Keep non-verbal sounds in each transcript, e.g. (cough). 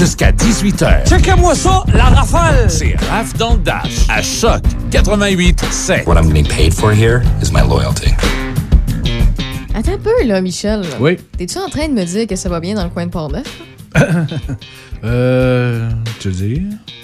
jusqu'à 18h. Checkez-moi ça, la rafale! C'est Raph dans le Dash, à Choc 88 7. What I'm getting paid for here is my loyalty. Attends un peu, là, Michel. Oui. T'es-tu en train de me dire que ça va bien dans le coin de Port-Neuf? (laughs) Euh. Tu veux dire?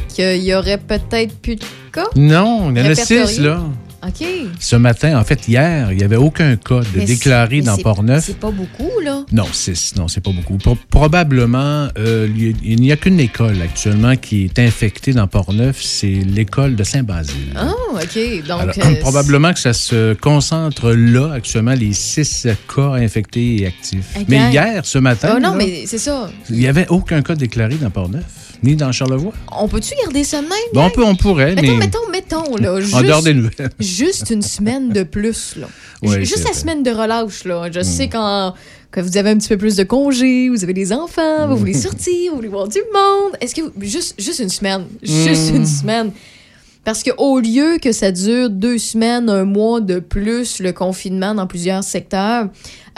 Qu'il y aurait peut-être plus de cas? Non, il y en a six, là. OK. Ce matin, en fait, hier, il n'y avait aucun cas de Mais déclaré dans Port-Neuf. C'est pas beaucoup, là. Non, c'est non, c'est pas beaucoup. Pro- probablement, euh, il a- n'y a qu'une école actuellement qui est infectée dans Port-Neuf, c'est l'école de Saint-Basile. Ah, OK. Donc, Alors, euh, (clears throat) probablement que ça se concentre là, actuellement, les six cas infectés et actifs. Mais hier, ce matin, Ah non, là, mais c'est ça. il n'y avait aucun cas déclaré dans Port-Neuf, ni dans Charlevoix. On peut-tu garder ça de même? Bon, on, peut, on pourrait, Mettons, mais mettons, mettons, là. en juste- dehors des nouvelles. (laughs) juste une semaine de plus, là. Ouais, juste la vrai. semaine de relâche, là. Hmm. Je sais quand que vous avez un petit peu plus de congés, vous avez des enfants, vous Hmm. voulez sortir, vous voulez voir du monde. Est-ce que vous- juste juste une semaine, juste Hmm. une semaine. Parce que au lieu que ça dure deux semaines, un mois de plus, le confinement dans plusieurs secteurs,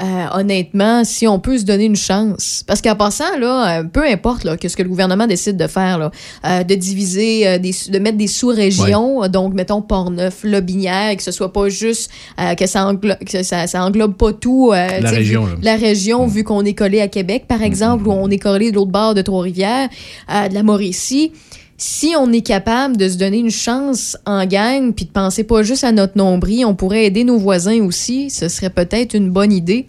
euh, honnêtement, si on peut se donner une chance. Parce qu'en passant, là, euh, peu importe là, que ce que le gouvernement décide de faire, là, euh, de diviser, euh, des, de mettre des sous-régions, donc mettons Port-Neuf, Lobinière, que ce soit pas juste euh, que, ça, englo- que ça, ça englobe pas tout. euh, sais, région, vu-. La région, vu qu'on est collé à Québec, par exemple, ou on est collé de l'autre bord de Trois-Rivières, euh, de la Mauricie si on est capable de se donner une chance en gang, puis de penser pas juste à notre nombril, on pourrait aider nos voisins aussi, ce serait peut-être une bonne idée.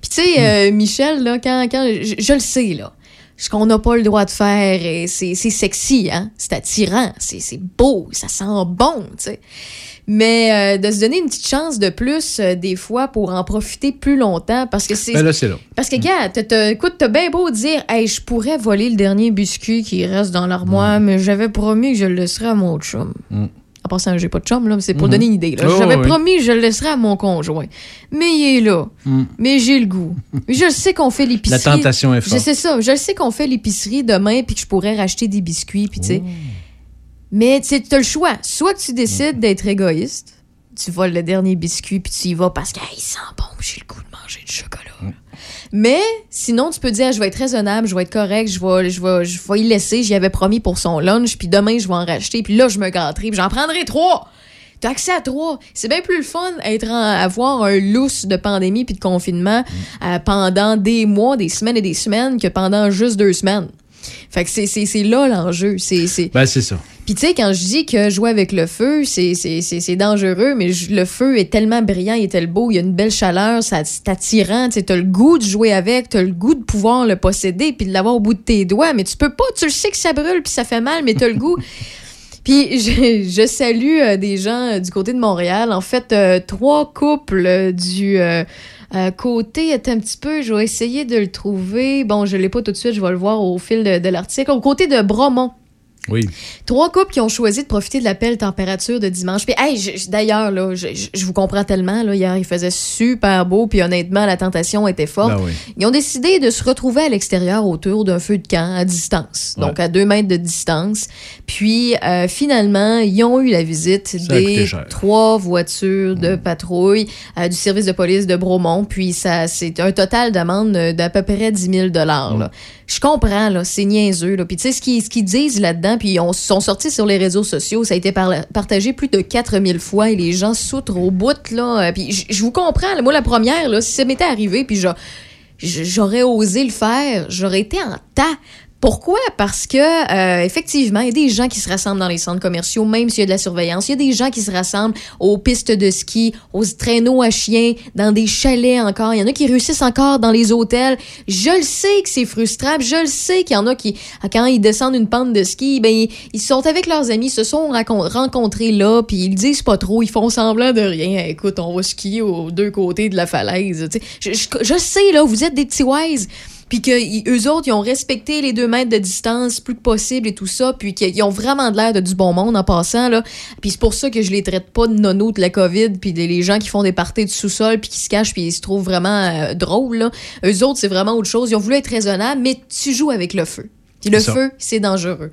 Puis tu sais, euh, Michel, là, quand, quand je, je le sais, là, ce qu'on n'a pas le droit de faire, et c'est c'est sexy, hein? c'est attirant, c'est c'est beau, ça sent bon, tu sais. Mais euh, de se donner une petite chance de plus, euh, des fois, pour en profiter plus longtemps, parce que c'est... Ben là, c'est là. Parce que, gars, t'as- t'as- écoute, t'as bien beau dire, hey, je pourrais voler le dernier biscuit qui reste dans l'armoire, mais j'avais promis que je le laisserais à mon chum. Mm. En passant, j'ai pas de chum, là, mais c'est pour Mhm. donner une idée. Oh, j'avais oui. promis que je le laisserais à mon conjoint. Mais il est là. Mm. Mais j'ai le goût. (laughs) je sais qu'on fait La l'épicerie. tentation est Je forte. sais ça. Je sais qu'on fait l'épicerie demain puis que je pourrais racheter des biscuits, puis tu Oh. sais. Mais tu as le choix. Soit que tu décides d'être égoïste, tu voles le dernier biscuit puis tu y vas parce qu'il sent bon, j'ai le goût de manger du chocolat. là. Mais sinon, tu peux dire, je vais être raisonnable, je vais être correct, je vais, je vais, je vais y laisser, j'y avais promis pour son lunch, puis demain, je vais en racheter, puis là, je me gâterai, puis j'en prendrai trois. T'as accès à trois. C'est bien plus le fun être en, avoir un lousse de pandémie puis de confinement euh, pendant des mois, des semaines et des semaines que pendant juste deux semaines. Fait que c'est- c'est c'est là l'enjeu. C'est c'est- Ben, c'est ça. puis tu sais, quand je dis que jouer avec le feu, c'est- c'est c'est- c'est dangereux, mais je- le feu est tellement brillant, il est tellement beau, il y a une belle chaleur, ça- c'est attirant, tu as le goût de jouer avec, tu as le goût de pouvoir le posséder, puis de l'avoir au bout de tes doigts, mais tu peux pas, tu le sais que ça brûle, puis ça fait mal, mais tu as le goût. (laughs) Puis je, je salue euh, des gens euh, du côté de Montréal. En fait, euh, trois couples du euh, côté, attends un petit peu, je vais essayer de le trouver. Bon, je l'ai pas tout de suite, je vais le voir au fil de, de l'article. Au côté de Bromont. Oui. Trois couples qui ont choisi de profiter de la belle température de dimanche. Puis, hey, d'ailleurs, là, je, vous comprends tellement. Là, hier, il faisait super beau, puis honnêtement, la tentation était forte. Ben oui. Ils ont décidé de se retrouver à l'extérieur autour d'un feu de camp à distance, donc à deux mètres de distance. Puis, euh, finalement, ils ont eu la visite Ça des trois voitures de patrouille euh, du service de police de Bromont. Puis, ça, c'est un total d'amende d'à peu près 10 000 là. Je comprends, là, c'est niaiseux. Là. Puis, tu sais, ce qu'ils disent là-dedans, puis ils sont sortis sur les réseaux sociaux, ça a été par- partagé plus de 4000 fois et les gens soutrent au bout, là. Euh, Puis, je- vous comprends. là. Moi, la première, là, si ça m'était arrivé, puis j'aurais osé le faire, j'aurais été en tas. Pourquoi? Parce que, euh, effectivement, il y a des gens qui se rassemblent dans les centres commerciaux, même s'il y a de la surveillance. Il y a des gens qui se rassemblent aux pistes de ski, aux traîneaux à chiens, dans des chalets encore. Il y en a qui réussissent encore dans les hôtels. Je le sais que c'est frustrant. Je le sais qu'il y en a qui, quand ils descendent une pente de ski, ben, ils, sont avec leurs amis, se sont rencontrés là, puis ils disent pas trop. Ils font semblant de rien. Écoute, on va skier aux deux côtés de la falaise. Je, je, je sais, là, vous êtes des petits wise puis que y- eux autres, ils ont respecté les deux mètres de distance plus que possible et tout ça, puis qu'ils ont vraiment de l'air de du bon monde en passant, là. Puis c'est pour ça que je les traite pas de nonos de la COVID, puis des- les gens qui font des parties du sous-sol, puis qui se cachent, puis ils se trouvent vraiment euh, drôles, là. Eux autres, c'est vraiment autre chose. Ils ont voulu être raisonnables, mais tu joues avec le feu. Puis le ça. feu, c'est dangereux.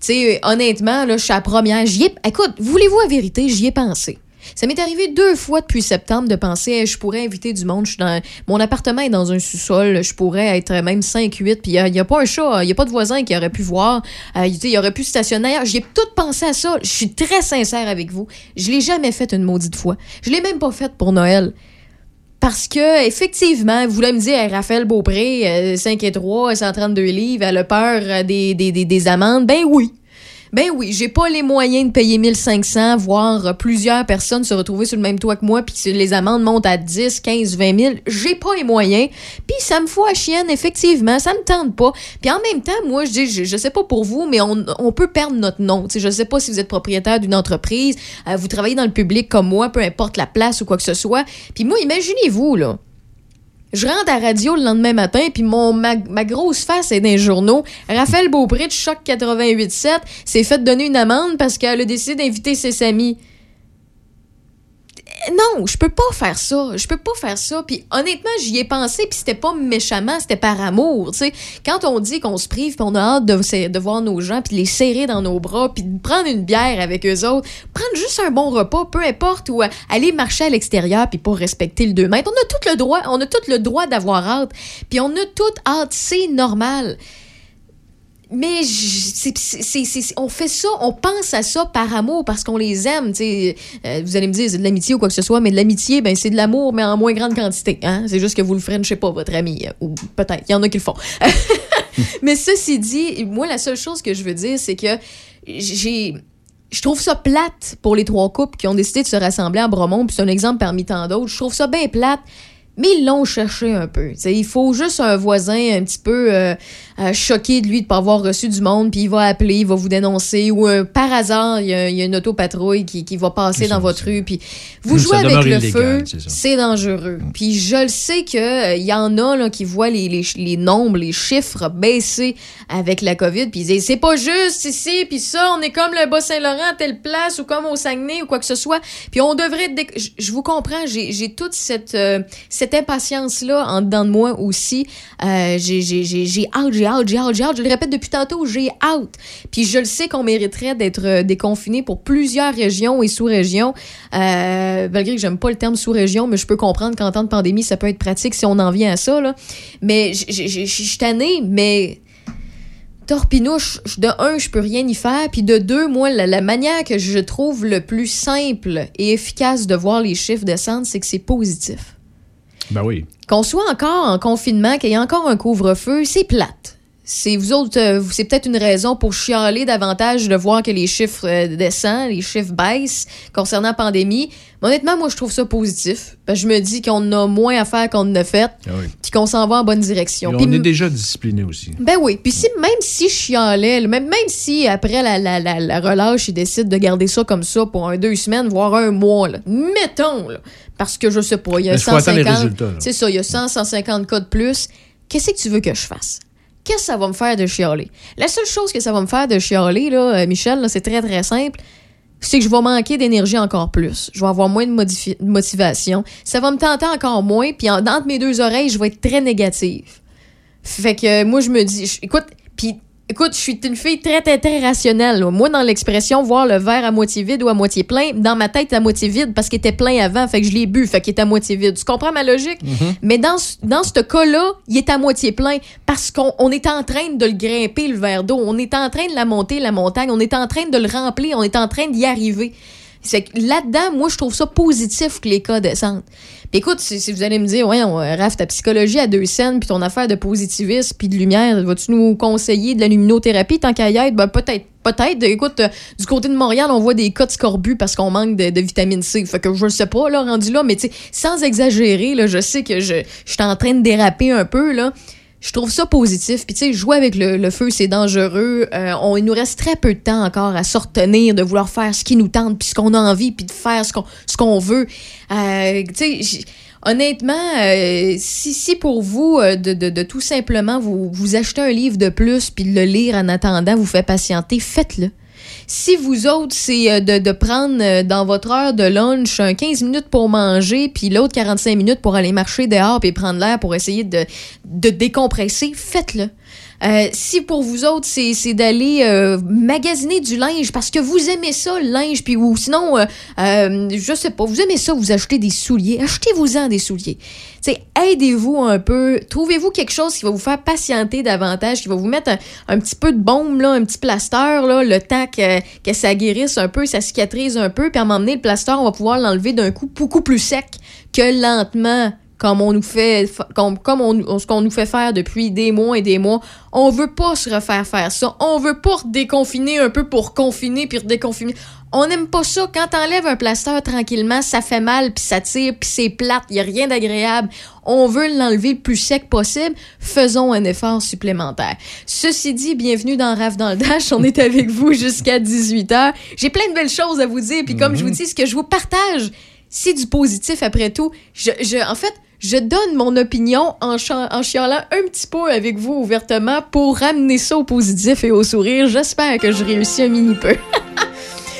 Tu sais, honnêtement, là, je suis la première. J'y ai... Écoute, voulez-vous la vérité? J'y ai pensé. Ça m'est arrivé deux fois depuis septembre de penser, Hey, je pourrais inviter du monde. Dans, mon appartement est dans un sous-sol. Je pourrais être même 5-8. Puis il n'y a, pas un chat, il n'y a pas de voisin qui aurait pu voir. Euh, il y aurait pu stationner. J'ai tout pensé à ça. Je suis très sincère avec vous. Je l'ai jamais fait une maudite fois. Je l'ai même pas fait pour Noël. Parce que, effectivement, vous voulez me dire, Raphaël Beaupré, 5 et 3, 132 livres, elle a peur euh, des, des, des, des amendes? Ben oui. Ben oui, j'ai pas les moyens de payer 1500, voire plusieurs personnes se retrouver sur le même toit que moi, puis les amendes montent à 10, 15, 20 000. J'ai pas les moyens. Puis ça me fout à chienne, effectivement. Ça me tente pas. Puis en même temps, moi, je dis, je, sais pas pour vous, mais on, peut perdre notre nom. sais, je sais pas si vous êtes propriétaire d'une entreprise, euh, vous travaillez dans le public comme moi, peu importe la place ou quoi que ce soit. Puis moi, imaginez-vous, là. Je rentre à la radio le lendemain matin, puis mon, ma, grosse face est dans les journaux. Raphaël Beaupré de Choc 88.7 s'est fait donner une amende parce qu'elle a décidé d'inviter ses amis non, je peux pas faire ça. Je peux pas faire ça. Puis honnêtement, j'y ai pensé, puis c'était pas méchamment, c'était par amour. Tu sais, quand on dit qu'on se prive, puis on a hâte de, voir nos gens, puis les serrer dans nos bras, puis de prendre une bière avec eux autres, prendre juste un bon repas, peu importe, ou euh, aller marcher à l'extérieur, puis pas respecter le 2 mètres. On a tout le droit, on a tout le droit d'avoir hâte, puis on a tout hâte, c'est normal. Mais on fait ça, on pense à ça par amour parce qu'on les aime. Euh, vous allez me dire c'est de l'amitié ou quoi que ce soit, mais de l'amitié, ben, c'est de l'amour, mais en moins grande quantité. Hein? C'est juste que vous le ferez, je sais pas, votre ami. Euh, ou peut-être, il y en a qui le font. (laughs) mais ceci dit, moi, la seule chose que je veux dire, c'est que j'ai je trouve ça plate pour les trois couples qui ont décidé de se rassembler à Bromont, puis c'est un exemple parmi tant d'autres. Je trouve ça bien plate mais ils l'ont cherché un peu. il faut juste un voisin un petit peu euh, euh, choqué de lui de ne pas avoir reçu du monde, puis il va appeler, il va vous dénoncer, ou euh, par hasard, il y, a, une autopatrouille qui, qui va passer dans votre rue, puis vous jouez avec le feu, c'est dangereux. Mm. Puis je le sais qu'il y en a là, qui voient les, les, les, nombres, les chiffres baisser avec la COVID, puis ils disent c'est pas juste ici, puis ça, on est comme le Bas-Saint-Laurent à telle place, ou comme au Saguenay, ou quoi que ce soit, puis on devrait... Je vous comprends, j'ai toute cette, cette cette impatience-là en dedans de moi aussi. Euh, j'ai hâte, j'ai hâte, j'ai hâte, j'ai hâte. Je le répète depuis tantôt, j'ai hâte. Puis je le sais qu'on mériterait d'être euh, déconfiné pour plusieurs régions et sous-régions. Euh, malgré que j'aime pas le terme sous-région, mais je peux comprendre qu'en temps de pandémie, ça peut être pratique si on en vient à ça. Mais je suis tannée, mais torpinouche, de un, je peux rien y faire, puis de deux, moi, la, manière que je trouve le plus simple et efficace de voir les chiffres descendre, c'est que c'est positif. Ben oui. Qu'on soit encore en confinement, qu'il y ait encore un couvre-feu, c'est plate. C'est vous autres, euh, c'est peut-être une raison pour chialer davantage de voir que les chiffres euh, descendent, les chiffres baissent concernant la pandémie. Mais honnêtement, moi, je trouve ça positif. Parce que je me dis qu'on a moins à faire qu'on ne fait, ah puis qu'on s'en va en bonne direction. on est déjà discipliné aussi. Ben oui. Puis si, même si je chialais, même, même si après la, la, la, relâche, ils décident de garder ça comme ça pour un deux semaines, voire un mois, là. mettons, là, parce que je sais pas, il y a 150... C'est ça, il y a 100, 150 cas de plus. Qu'est-ce que tu veux que je fasse? Qu'est-ce que ça va me faire de chialer? La seule chose que ça va me faire de chialer, là, euh, Michel, c'est très, très simple. C'est que je vais manquer d'énergie encore plus. Je vais avoir moins de, motivation. Ça va me tenter encore moins. Puis en, entre mes deux oreilles, je vais être très négative. Fait que moi, je me dis, écoute, puis Écoute, je suis une fille très, très, très rationnelle. Moi, dans l'expression voir le verre à moitié vide ou à moitié plein, dans ma tête, à moitié vide parce qu'il était plein avant, fait que je l'ai bu, fait qu'il est à moitié vide. Tu comprends ma logique? Mm-hmm. Mais dans, dans ce cas-là, il est à moitié plein parce qu'on est en train de le grimper, le verre d'eau. On est en train de la monter, la montagne. On est en train de le remplir. On est en train d'y arriver. C'est là-dedans, moi, je trouve ça positif que les cas descendent. Puis écoute, si, vous allez me dire, ouais, Raph, ta psychologie à deux scènes, puis ton affaire de positivisme, puis de lumière, vas-tu nous conseiller de la luminothérapie tant qu'à y être? Ben, peut-être. Peut-être. Écoute, euh, du côté de Montréal, on voit des cas de scorbut parce qu'on manque de, vitamine C. Fait que je ne sais pas, là, rendu là, mais tu sais, sans exagérer, là, je sais que je, je suis en train de déraper un peu, là je trouve ça positif. Puis, tu sais, jouer avec le, feu, c'est dangereux. Euh, on, il nous reste très peu de temps encore à se retenir de vouloir faire ce qui nous tente, puis ce qu'on a envie, puis de faire ce qu'on, ce qu'on veut. Euh, tu sais, honnêtement, euh, si, si pour vous, de, de, de, tout simplement vous, vous achetez un livre de plus, puis de le lire en attendant vous fait patienter, faites-le. Si vous autres, c'est euh, de, prendre euh, dans votre heure de lunch un 15 minutes pour manger, puis l'autre 45 minutes pour aller marcher dehors et prendre l'air pour essayer de décompresser, faites-le. Euh, si pour vous autres, c'est d'aller euh, magasiner du linge parce que vous aimez ça, le linge, puis ou sinon, euh, euh, je sais pas, vous aimez ça, vous achetez des souliers, achetez-vous-en des souliers. Aidez-vous un peu, trouvez-vous quelque chose qui va vous faire patienter davantage, qui va vous mettre un, petit peu de baume, là, un petit plaster, là, le temps que, que ça guérisse un peu, ça cicatrise un peu, puis à m'emmener le plaster, on va pouvoir l'enlever d'un coup beaucoup plus sec que lentement comme on nous fait comme, comme on, ce qu'on nous fait faire depuis des mois et des mois. On veut pas se refaire faire ça. On veut pas déconfiner un peu pour confiner puis redéconfiner. On n'aime pas ça. Quand t'enlèves un plaster tranquillement, ça fait mal, puis ça tire, puis c'est plate, il a rien d'agréable. On veut l'enlever le plus sec possible. Faisons un effort supplémentaire. Ceci dit, bienvenue dans Rave dans le Dash. On est avec vous jusqu'à 18h. J'ai plein de belles choses à vous dire, puis comme je vous dis, ce que je vous partage, c'est du positif après tout. Je, je, en fait, je donne mon opinion en, en chialant un petit peu avec vous ouvertement pour ramener ça au positif et au sourire. J'espère que je réussis un mini peu. (laughs)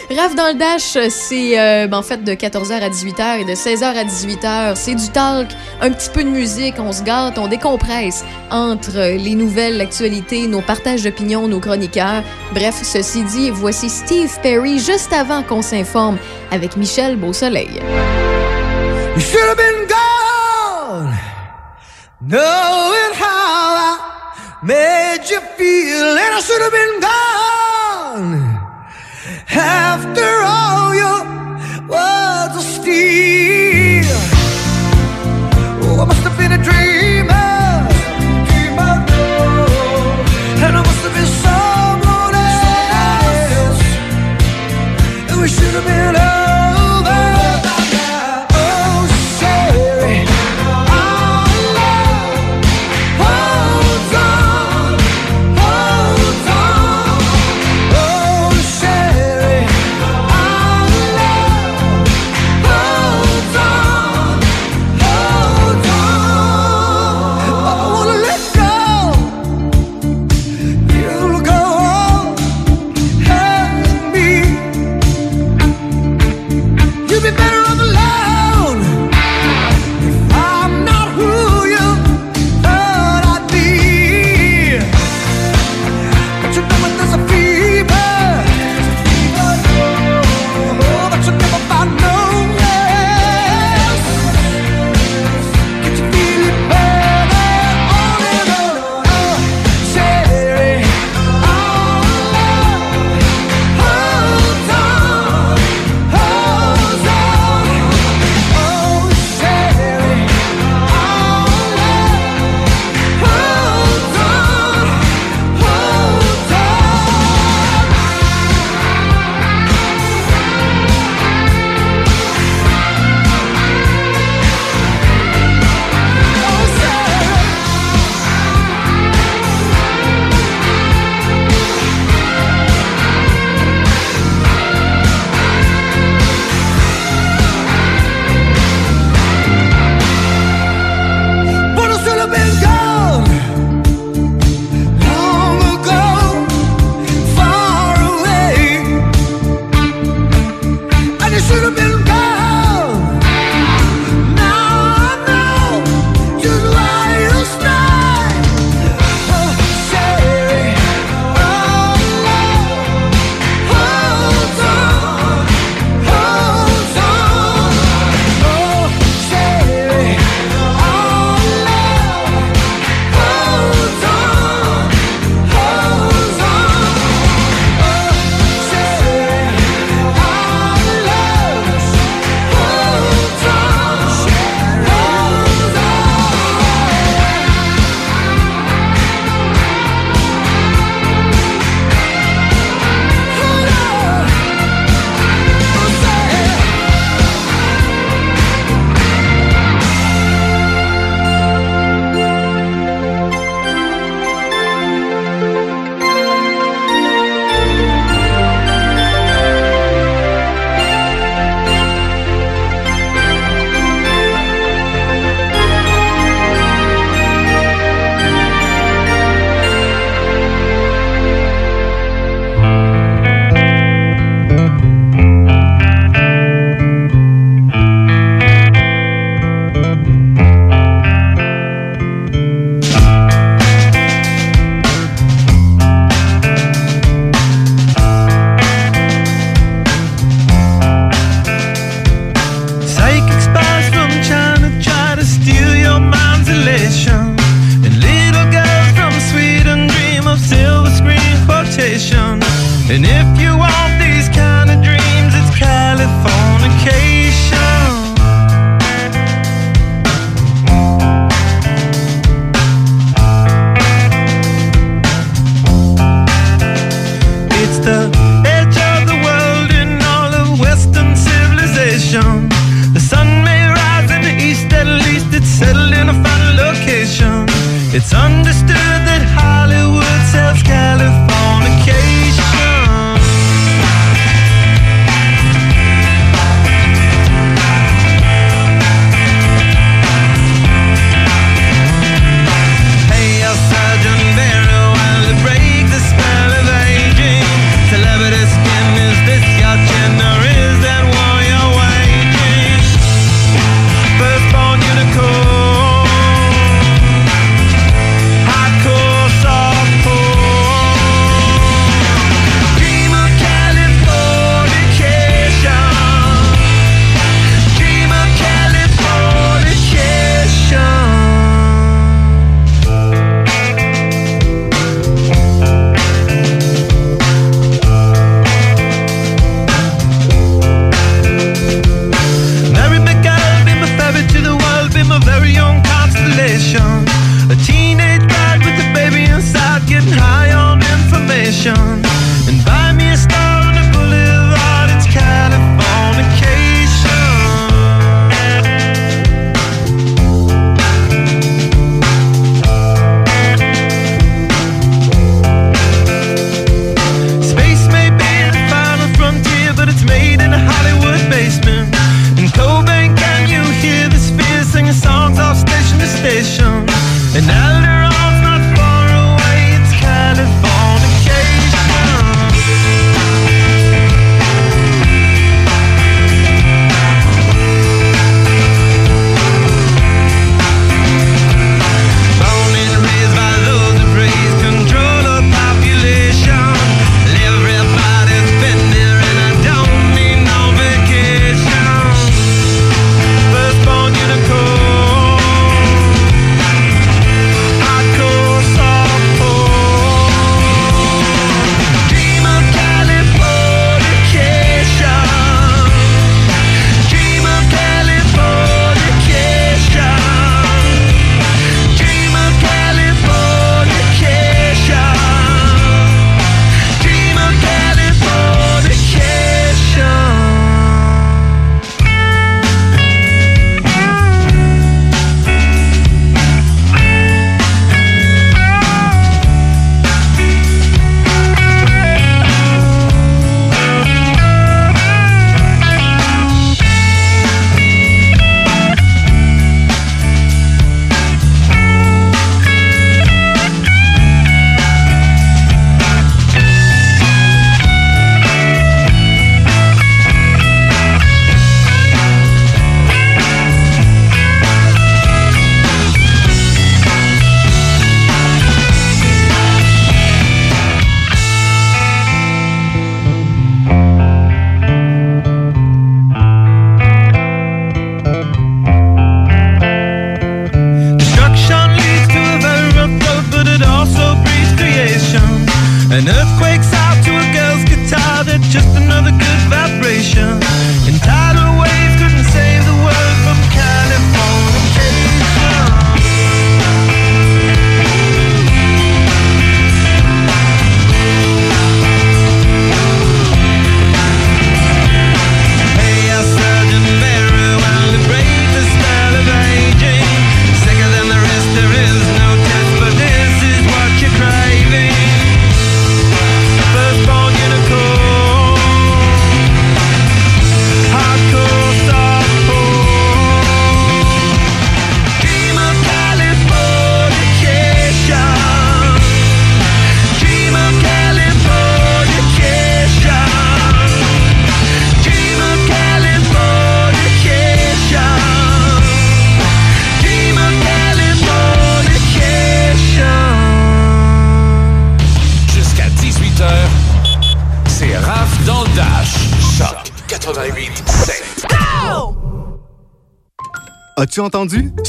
Raf dans le Dash, c'est euh, ben, en fait de 14h à 18h et de 16h à 18h. C'est du talk, un petit peu de musique, on se gâte, on décompresse entre les nouvelles, l'actualité, nos partages d'opinion, nos chroniqueurs. Bref, ceci dit, voici Steve Perry juste avant qu'on s'informe avec Michel Beausoleil. You knowing how I made you feel, and I should have been gone. After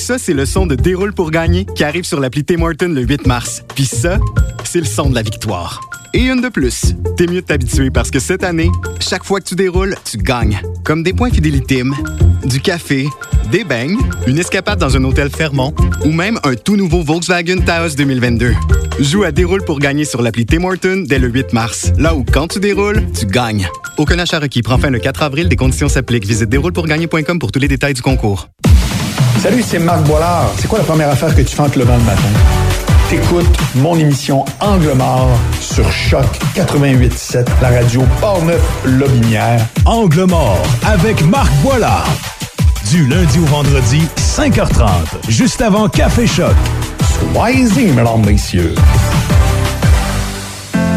Ça, c'est le son de Déroule pour gagner qui arrive sur l'appli Tim Hortons le 8 mars. Puis ça, c'est le son de la victoire. et une de plus. T'es mieux de t'habituer parce que cette année, chaque fois que tu déroules, tu gagnes. Comme des points Fidélitime, du café, des beignes, une escapade dans un hôtel Fermont ou même un tout nouveau Volkswagen Taos 2022. Joue à Déroule pour gagner sur l'appli Tim Horton dès le 8 mars. Là où quand tu déroules, tu gagnes. Aucun achat requis prend fin le 4 avril. Des conditions s'appliquent. Visite déroulepourgagner.com pour tous les détails du concours. Salut, c'est Marc Boilard. C'est quoi la première affaire que tu fais en te levant le matin? T'écoutes mon émission Angle mort sur Choc 88.7, la radio Portneuf-Lobinière. Angle mort avec Marc Boilard. Du lundi au vendredi, 5h30, juste avant Café Choc. Soyez-y, mesdames, messieurs.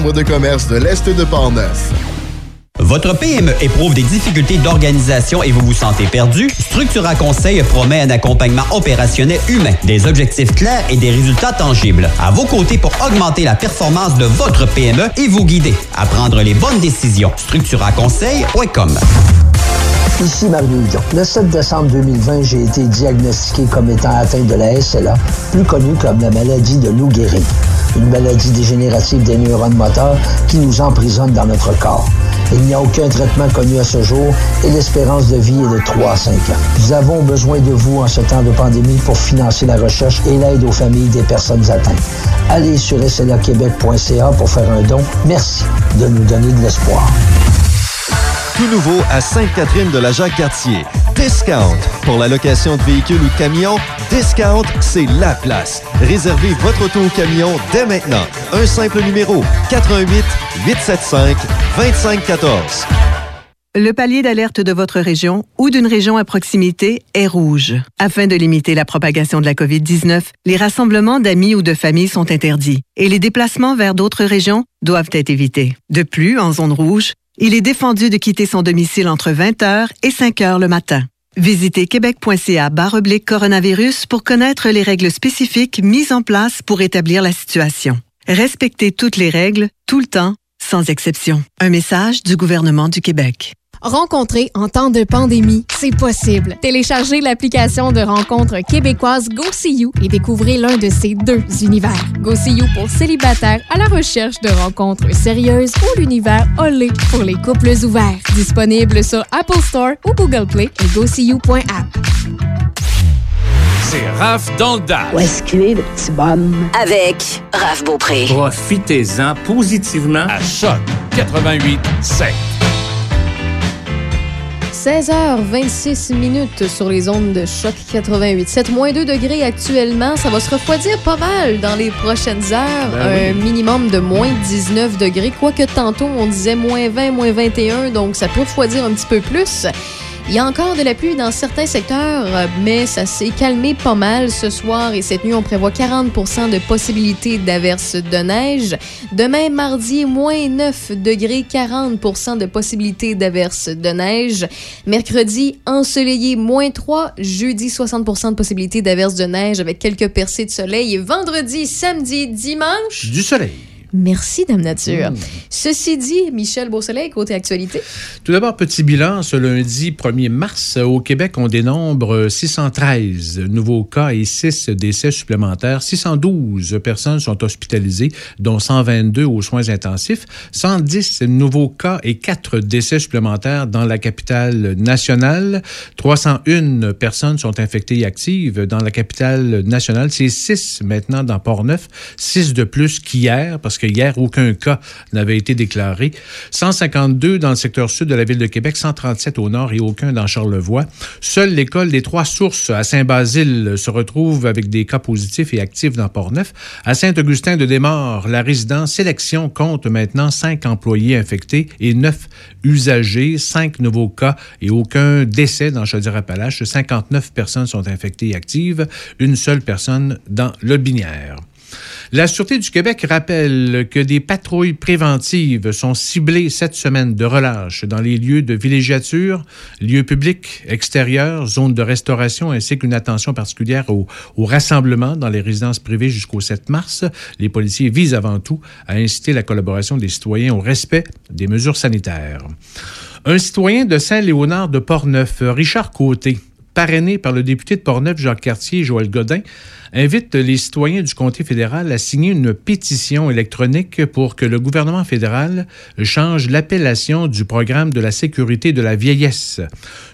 de commerce de l'Est de Portneuf. Votre PME éprouve des difficultés d'organisation et vous vous sentez perdu? Structura Conseil promet un accompagnement opérationnel humain, des objectifs clairs et des résultats tangibles. À vos côtés pour augmenter la performance de votre PME et vous guider à prendre les bonnes décisions. Structuraconseil.com Ici Mario Dion. Le 7 décembre 2020, j'ai été diagnostiqué comme étant atteint de la SLA, plus connue comme la maladie de Lou Gehrig, une maladie dégénérative des neurones moteurs qui nous emprisonne dans notre corps. Il n'y a aucun traitement connu à ce jour et l'espérance de vie est de 3 à 5 ans. Nous avons besoin de vous en ce temps de pandémie pour financer la recherche et l'aide aux familles des personnes atteintes. Allez sur slaquebec.ca pour faire un don. Merci de nous donner de l'espoir. Tout nouveau à Sainte-Catherine de la Jacques-Cartier. Discount. Pour la location de véhicules ou camions, Discount, c'est la place. Réservez votre auto ou camion dès maintenant. Un simple numéro 88 875 2514. Le palier d'alerte de votre région ou d'une région à proximité est rouge. Afin de limiter la propagation de la COVID-19, les rassemblements d'amis ou de familles sont interdits et les déplacements vers d'autres régions doivent être évités. De plus, en zone rouge, il est défendu de quitter son domicile entre 20h et 5h le matin. Visitez québec.ca oblique coronavirus pour connaître les règles spécifiques mises en place pour établir la situation. Respectez toutes les règles, tout le temps, sans exception. Un message du gouvernement du Québec. Rencontrer en temps de pandémie, c'est possible. Téléchargez l'application de rencontre québécoise GoSeeYou et découvrez l'un de ces deux univers. GoSeeYou pour célibataires à la recherche de rencontres sérieuses ou l'univers Olé pour les couples ouverts. Disponible sur Apple Store ou Google Play et GoSeeYou.app. C'est Raph dans le Dash. Où est-ce qu'il est, le petit bonhomme? Avec Raph Beaupré. Profitez-en positivement à Choc 88 7. 16h26 minutes sur les ondes de choc 88. 7 moins 2 degrés actuellement. Ça va se refroidir pas mal dans les prochaines heures. Ben un minimum de moins 19 degrés. Quoique tantôt, on disait moins 20, moins 21. Donc, ça peut refroidir un petit peu plus. Il y a encore de la pluie dans certains secteurs, mais ça s'est calmé pas mal ce soir et cette nuit, on prévoit 40 de possibilité d'averses de neige. Demain, mardi, moins 9 degrés, 40% de possibilité d'averses de neige. Mercredi, ensoleillé, moins 3. Jeudi, 60% de possibilité d'averses de neige avec quelques percées de soleil. Et vendredi, samedi, dimanche... Du soleil. Merci, Dame Nature. Ceci dit, Michel Beausoleil, côté actualité. Tout d'abord, petit bilan. Ce lundi 1er mars, au Québec, on dénombre 613 nouveaux cas et 6 décès supplémentaires. 612 personnes sont hospitalisées, dont 122 aux soins intensifs. 110 nouveaux cas et 4 décès supplémentaires dans la capitale nationale. 301 personnes sont infectées et actives dans la capitale nationale. C'est 6 maintenant dans Port-Neuf. 6 de plus qu'hier, parce que hier, aucun cas n'avait été déclaré. 152 dans le secteur sud de la ville de Québec, 137 au nord et aucun dans Charlevoix. Seule l'école des Trois Sources à Saint-Basile se retrouve avec des cas positifs et actifs dans Port-Neuf. À Saint-Augustin-de-Desmaures, la résidence Sélection compte maintenant 5 employés infectés et 9 usagers, 5 nouveaux cas et aucun décès dans Chaudière-Appalaches. 59 personnes sont infectées et actives, une seule personne dans le Binière. La Sûreté du Québec rappelle que des patrouilles préventives sont ciblées cette semaine de relâche dans les lieux de villégiature, lieux publics, extérieurs, zones de restauration, ainsi qu'une attention particulière au, au rassemblement dans les résidences privées jusqu'au 7 mars. Les policiers visent avant tout à inciter la collaboration des citoyens au respect des mesures sanitaires. Un citoyen de Saint-Léonard de Portneuf, Richard Côté, parrainé par le député de Portneuf, Jacques Cartier Joël Godin, invite les citoyens du comté fédéral à signer une pétition électronique pour que le gouvernement fédéral change l'appellation du programme de la sécurité de la vieillesse.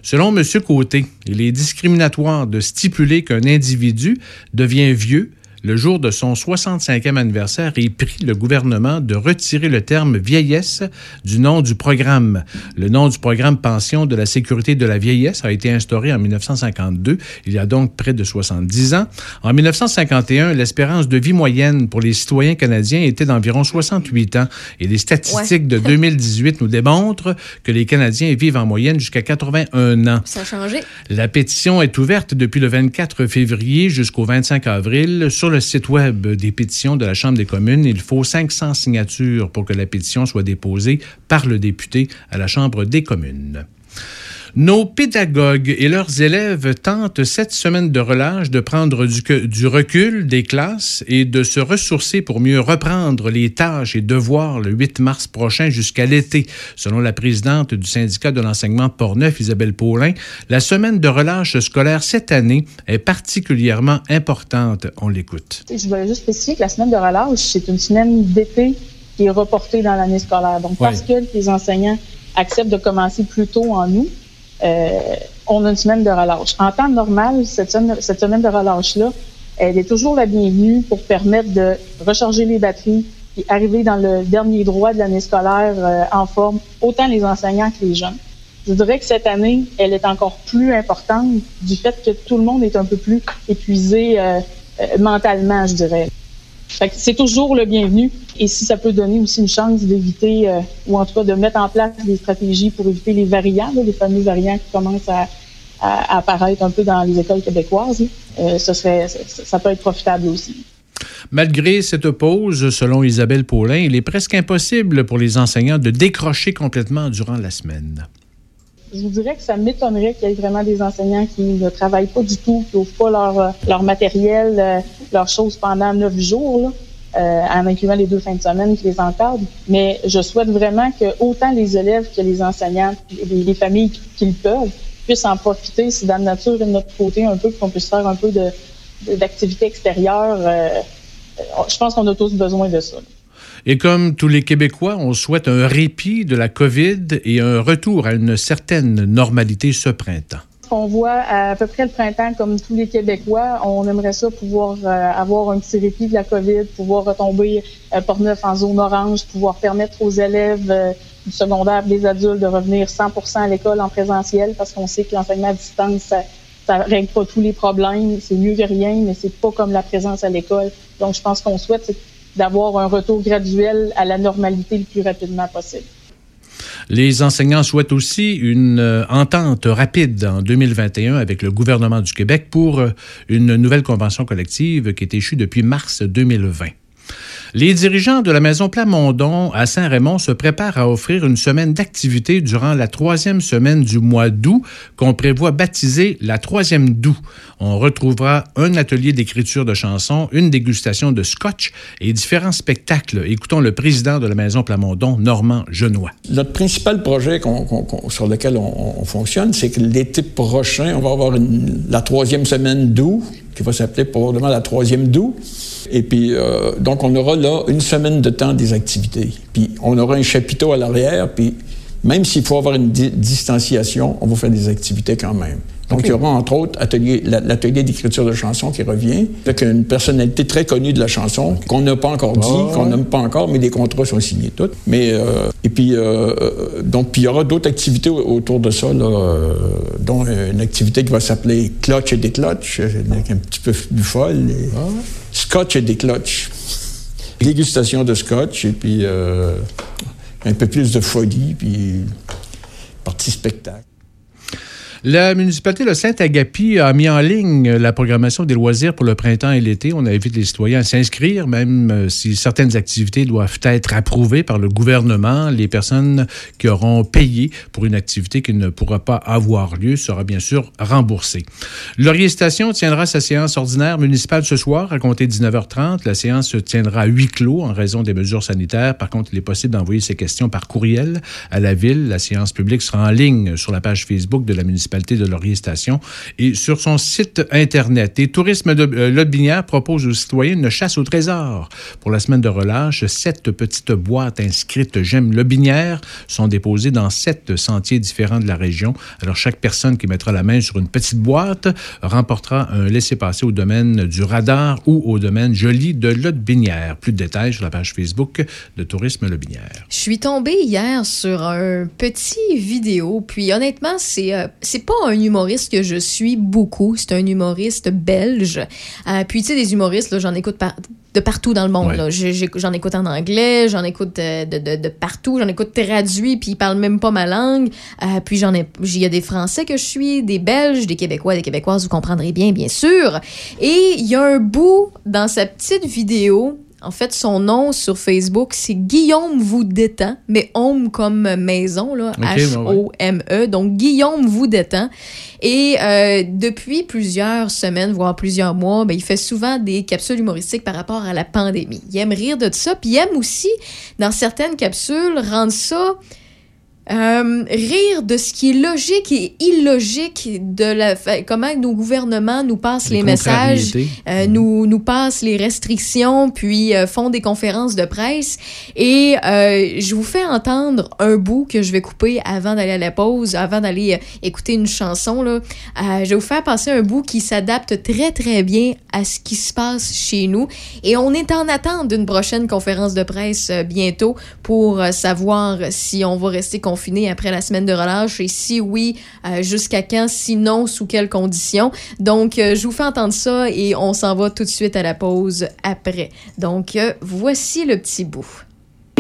Selon M. Côté, il est discriminatoire de stipuler qu'un individu devient vieux le jour de son 65e anniversaire et prie le gouvernement de retirer le terme vieillesse du nom du programme. Le nom du programme Pension de la sécurité de la vieillesse a été instauré en 1952, il y a donc près de 70 ans. En 1951, l'espérance de vie moyenne pour les citoyens canadiens était d'environ 68 ans et les statistiques Ouais. de 2018 nous démontrent que les Canadiens vivent en moyenne jusqu'à 81 ans. Ça a changé. La pétition est ouverte depuis le 24 février jusqu'au 25 avril sur le site web des pétitions de la Chambre des communes. Il faut 500 signatures pour que la pétition soit déposée par le député à la Chambre des communes. Nos pédagogues et leurs élèves tentent cette semaine de relâche de prendre du, recul des classes et de se ressourcer pour mieux reprendre les tâches et devoirs le 8 mars prochain jusqu'à l'été. Selon la présidente du syndicat de l'enseignement Portneuf, Isabelle Paulin, la semaine de relâche scolaire cette année est particulièrement importante. On l'écoute. Je voulais juste spécifier que la semaine de relâche, c'est une semaine d'été qui est reportée dans l'année scolaire. Donc, parce que les enseignants acceptent de commencer plus tôt en août, on a une semaine de relâche. En temps normal, cette semaine, de relâche-là, elle est toujours la bienvenue pour permettre de recharger les batteries et arriver dans le dernier droit de l'année scolaire euh, en forme, autant les enseignants que les jeunes. Je dirais que cette année, elle est encore plus importante du fait que tout le monde est un peu plus épuisé euh, euh, mentalement, je dirais. C'est toujours le bienvenu. Et si ça peut donner aussi une chance d'éviter, euh, ou en tout cas de mettre en place des stratégies pour éviter les variants, les fameux variants qui commencent à, apparaître un peu dans les écoles québécoises, euh, serait, ça peut être profitable aussi. Malgré cette pause, selon Isabelle Paulin, il est presque impossible pour les enseignants de décrocher complètement durant la semaine. Je vous dirais que ça m'étonnerait qu'il y ait vraiment des enseignants qui ne travaillent pas du tout, qui n'ouvrent pas leur, euh, leur matériel, euh, leurs choses pendant neuf jours, là, euh, en incluant les deux fins de semaine qui les encadrent. Mais je souhaite vraiment que autant les élèves que les enseignants, les, les familles qui, le peuvent, puissent en profiter. C'est dans la nature et de notre côté un peu qu'on puisse faire un peu d'activité extérieure. euh, euh, je pense qu'on a tous besoin de ça. Et comme tous les Québécois, on souhaite un répit de la COVID et un retour à une certaine normalité ce printemps. On voit à peu près le printemps comme tous les Québécois. On aimerait ça pouvoir euh, avoir un petit répit de la COVID, pouvoir retomber euh, Portneuf en zone orange, pouvoir permettre aux élèves euh, du secondaire, des adultes de revenir 100 à l'école en présentiel parce qu'on sait que l'enseignement à distance, ça, ça règle pas tous les problèmes. C'est mieux que rien, mais c'est pas comme la présence à l'école. Donc, je pense qu'on souhaite d'avoir un retour graduel à la normalité le plus rapidement possible. Les enseignants souhaitent aussi une euh, entente rapide en 2021 avec le gouvernement du Québec pour euh, une nouvelle convention collective qui est échue depuis mars 2020. Les dirigeants de la Maison Plamondon à Saint-Raymond se préparent à offrir une semaine d'activité durant la troisième semaine du mois d'août qu'on prévoit baptiser la troisième d'août. On retrouvera un atelier d'écriture de chansons, une dégustation de scotch et différents spectacles. Écoutons le président de la Maison Plamondon, Normand Genois. Notre principal projet sur lequel on, on fonctionne, c'est que l'été prochain, on va avoir la troisième semaine d'août, qui va s'appeler probablement la troisième d'août. Et puis, euh, donc, on aura là une semaine de temps des activités. Puis, on aura un chapiteau à l'arrière, puis même s'il faut avoir une di- distanciation, on va faire des activités quand même. Donc, il y aura entre autres atelier- la- l'atelier d'écriture de chansons qui revient, avec une personnalité très connue de la chanson, qu'on n'a pas encore dit, Ah, qu'on nomme pas encore, mais les contrats sont signés tous. Mais, euh, et puis, euh, euh, donc, puis il y aura d'autres activités au- autour de ça, là, euh, dont une activité qui va s'appeler Clutch et des Clutch, euh, avec un petit peu plus folle. et Scotch et des Clutch. Dégustation de scotch, et puis euh, un peu plus de folie, puis partie spectacle. La municipalité de Saint-Agapi a mis en ligne la programmation des loisirs pour le printemps et l'été. On invite les citoyens à s'inscrire, même euh, si certaines activités doivent être approuvées par le gouvernement. Les personnes qui auront payé pour une activité qui ne pourra pas avoir lieu sera bien sûr remboursée. Laurier Station tiendra sa séance ordinaire municipale ce soir à compter 19h30. La séance se tiendra à huis clos en raison des mesures sanitaires. Par contre, il est possible d'envoyer ces questions par courriel à la ville. La séance publique sera en ligne sur la page Facebook de la municipalité de Laurier Station et sur son site Internet. Et Tourisme de euh, propose aux citoyens une chasse au trésor. Pour la semaine de relâche, sept petites boîtes inscrites J'aime Lotbinière sont déposées dans sept sentiers différents de la région. Alors, chaque personne qui mettra la main sur une petite boîte remportera un laissez-passer au domaine du radar ou au domaine joli de Lotbinière. Plus de détails sur la page Facebook de Tourisme Lotbinière. Je suis tombée hier sur un petit vidéo, puis honnêtement, c'est euh, c'est pas un humoriste que je suis beaucoup, c'est un humoriste belge. Euh, puis tu sais, des humoristes, là, j'en écoute par- de partout dans le monde. Ouais. là. J'en écoute en anglais, j'en écoute euh, de, de- de partout, j'en écoute traduit, puis ils parlent même pas ma langue. Euh, puis j'en ai, il y a des Français que je suis, des Belges, des Québécois, des Québécoises, vous comprendrez bien, bien sûr. Et il y a un bout dans sa petite vidéo. En fait, son nom sur Facebook, c'est Guillaume vous détend, mais home comme maison, là, ouais. H-O-M-E. Donc, Guillaume vous détend. Et euh, depuis plusieurs semaines, voire plusieurs mois, ben, il fait souvent des capsules humoristiques par rapport à la pandémie. Il aime rire de ça, puis il aime aussi, dans certaines capsules, rendre ça... euh, rire de ce qui est logique et illogique de la comment nos gouvernements nous passent les, Les messages, euh, nous nous passent les restrictions, puis euh, font des conférences de presse. Et je vous fais entendre un bout que je vais couper avant d'aller à la pause, avant d'aller écouter une chanson. Là. Je vais vous faire passer un bout qui s'adapte très très bien à ce qui se passe chez nous. Et on est en attente d'une prochaine conférence de presse bientôt pour savoir si on va rester confiné après la semaine de relâche et si oui, euh, jusqu'à quand, sinon sous quelles conditions? Donc, euh, je vous fais entendre ça et on s'en va tout de suite à la pause après. Donc, euh, voici le petit bout.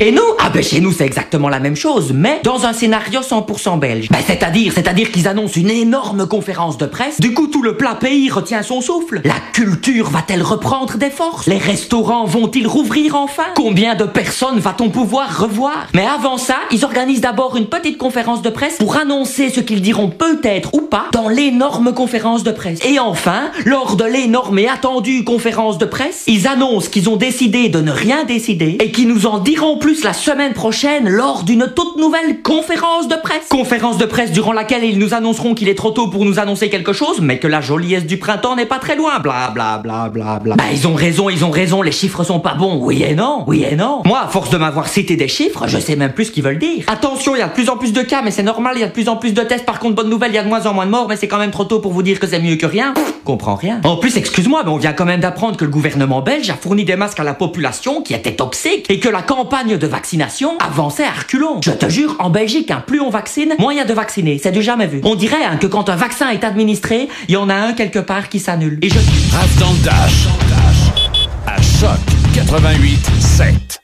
Et nous Ah ben chez nous c'est exactement la même chose, mais dans un scénario 100% belge. Ben c'est-à-dire, c'est-à-dire qu'ils annoncent une énorme conférence de presse. Du coup tout le plat pays retient son souffle. La culture va-t-elle reprendre des forces? Les restaurants vont-ils rouvrir enfin? Combien de personnes va-t-on pouvoir revoir? Mais avant ça, ils organisent d'abord une petite conférence de presse pour annoncer ce qu'ils diront peut-être ou pas dans l'énorme conférence de presse. Et enfin, lors de l'énorme et attendue conférence de presse, ils annoncent qu'ils ont décidé de ne rien décider et qu'ils nous en diront plus la semaine prochaine lors d'une toute nouvelle conférence de presse. Conférence de presse durant laquelle ils nous annonceront qu'il est trop tôt pour nous annoncer quelque chose, mais que la joliesse du printemps n'est pas très loin. Bla bla bla bla bla. Bah ils ont raison, ils ont raison, les chiffres sont pas bons. Oui et non, oui et non. Moi, à force de m'avoir cité des chiffres, je sais même plus ce qu'ils veulent dire. Attention, il y a de plus en plus de cas, mais c'est normal, il y a de plus en plus de tests. Par contre, bonne nouvelle, il y a de moins en moins de morts, mais c'est quand même trop tôt pour vous dire que c'est mieux que rien. Pff, comprends rien. En plus, excuse-moi, mais on vient quand même d'apprendre que le gouvernement belge a fourni des masques à la population qui étaient toxiques et que la campagne de vaccination avançait à reculons. Je te jure, en Belgique, hein, plus on vaccine, moins de vaccinés. C'est du jamais vu. On dirait hein, que quand un vaccin est administré, il y en a un quelque part qui s'annule. Et je Raph dans le Dash. À Choc 88 7.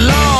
Long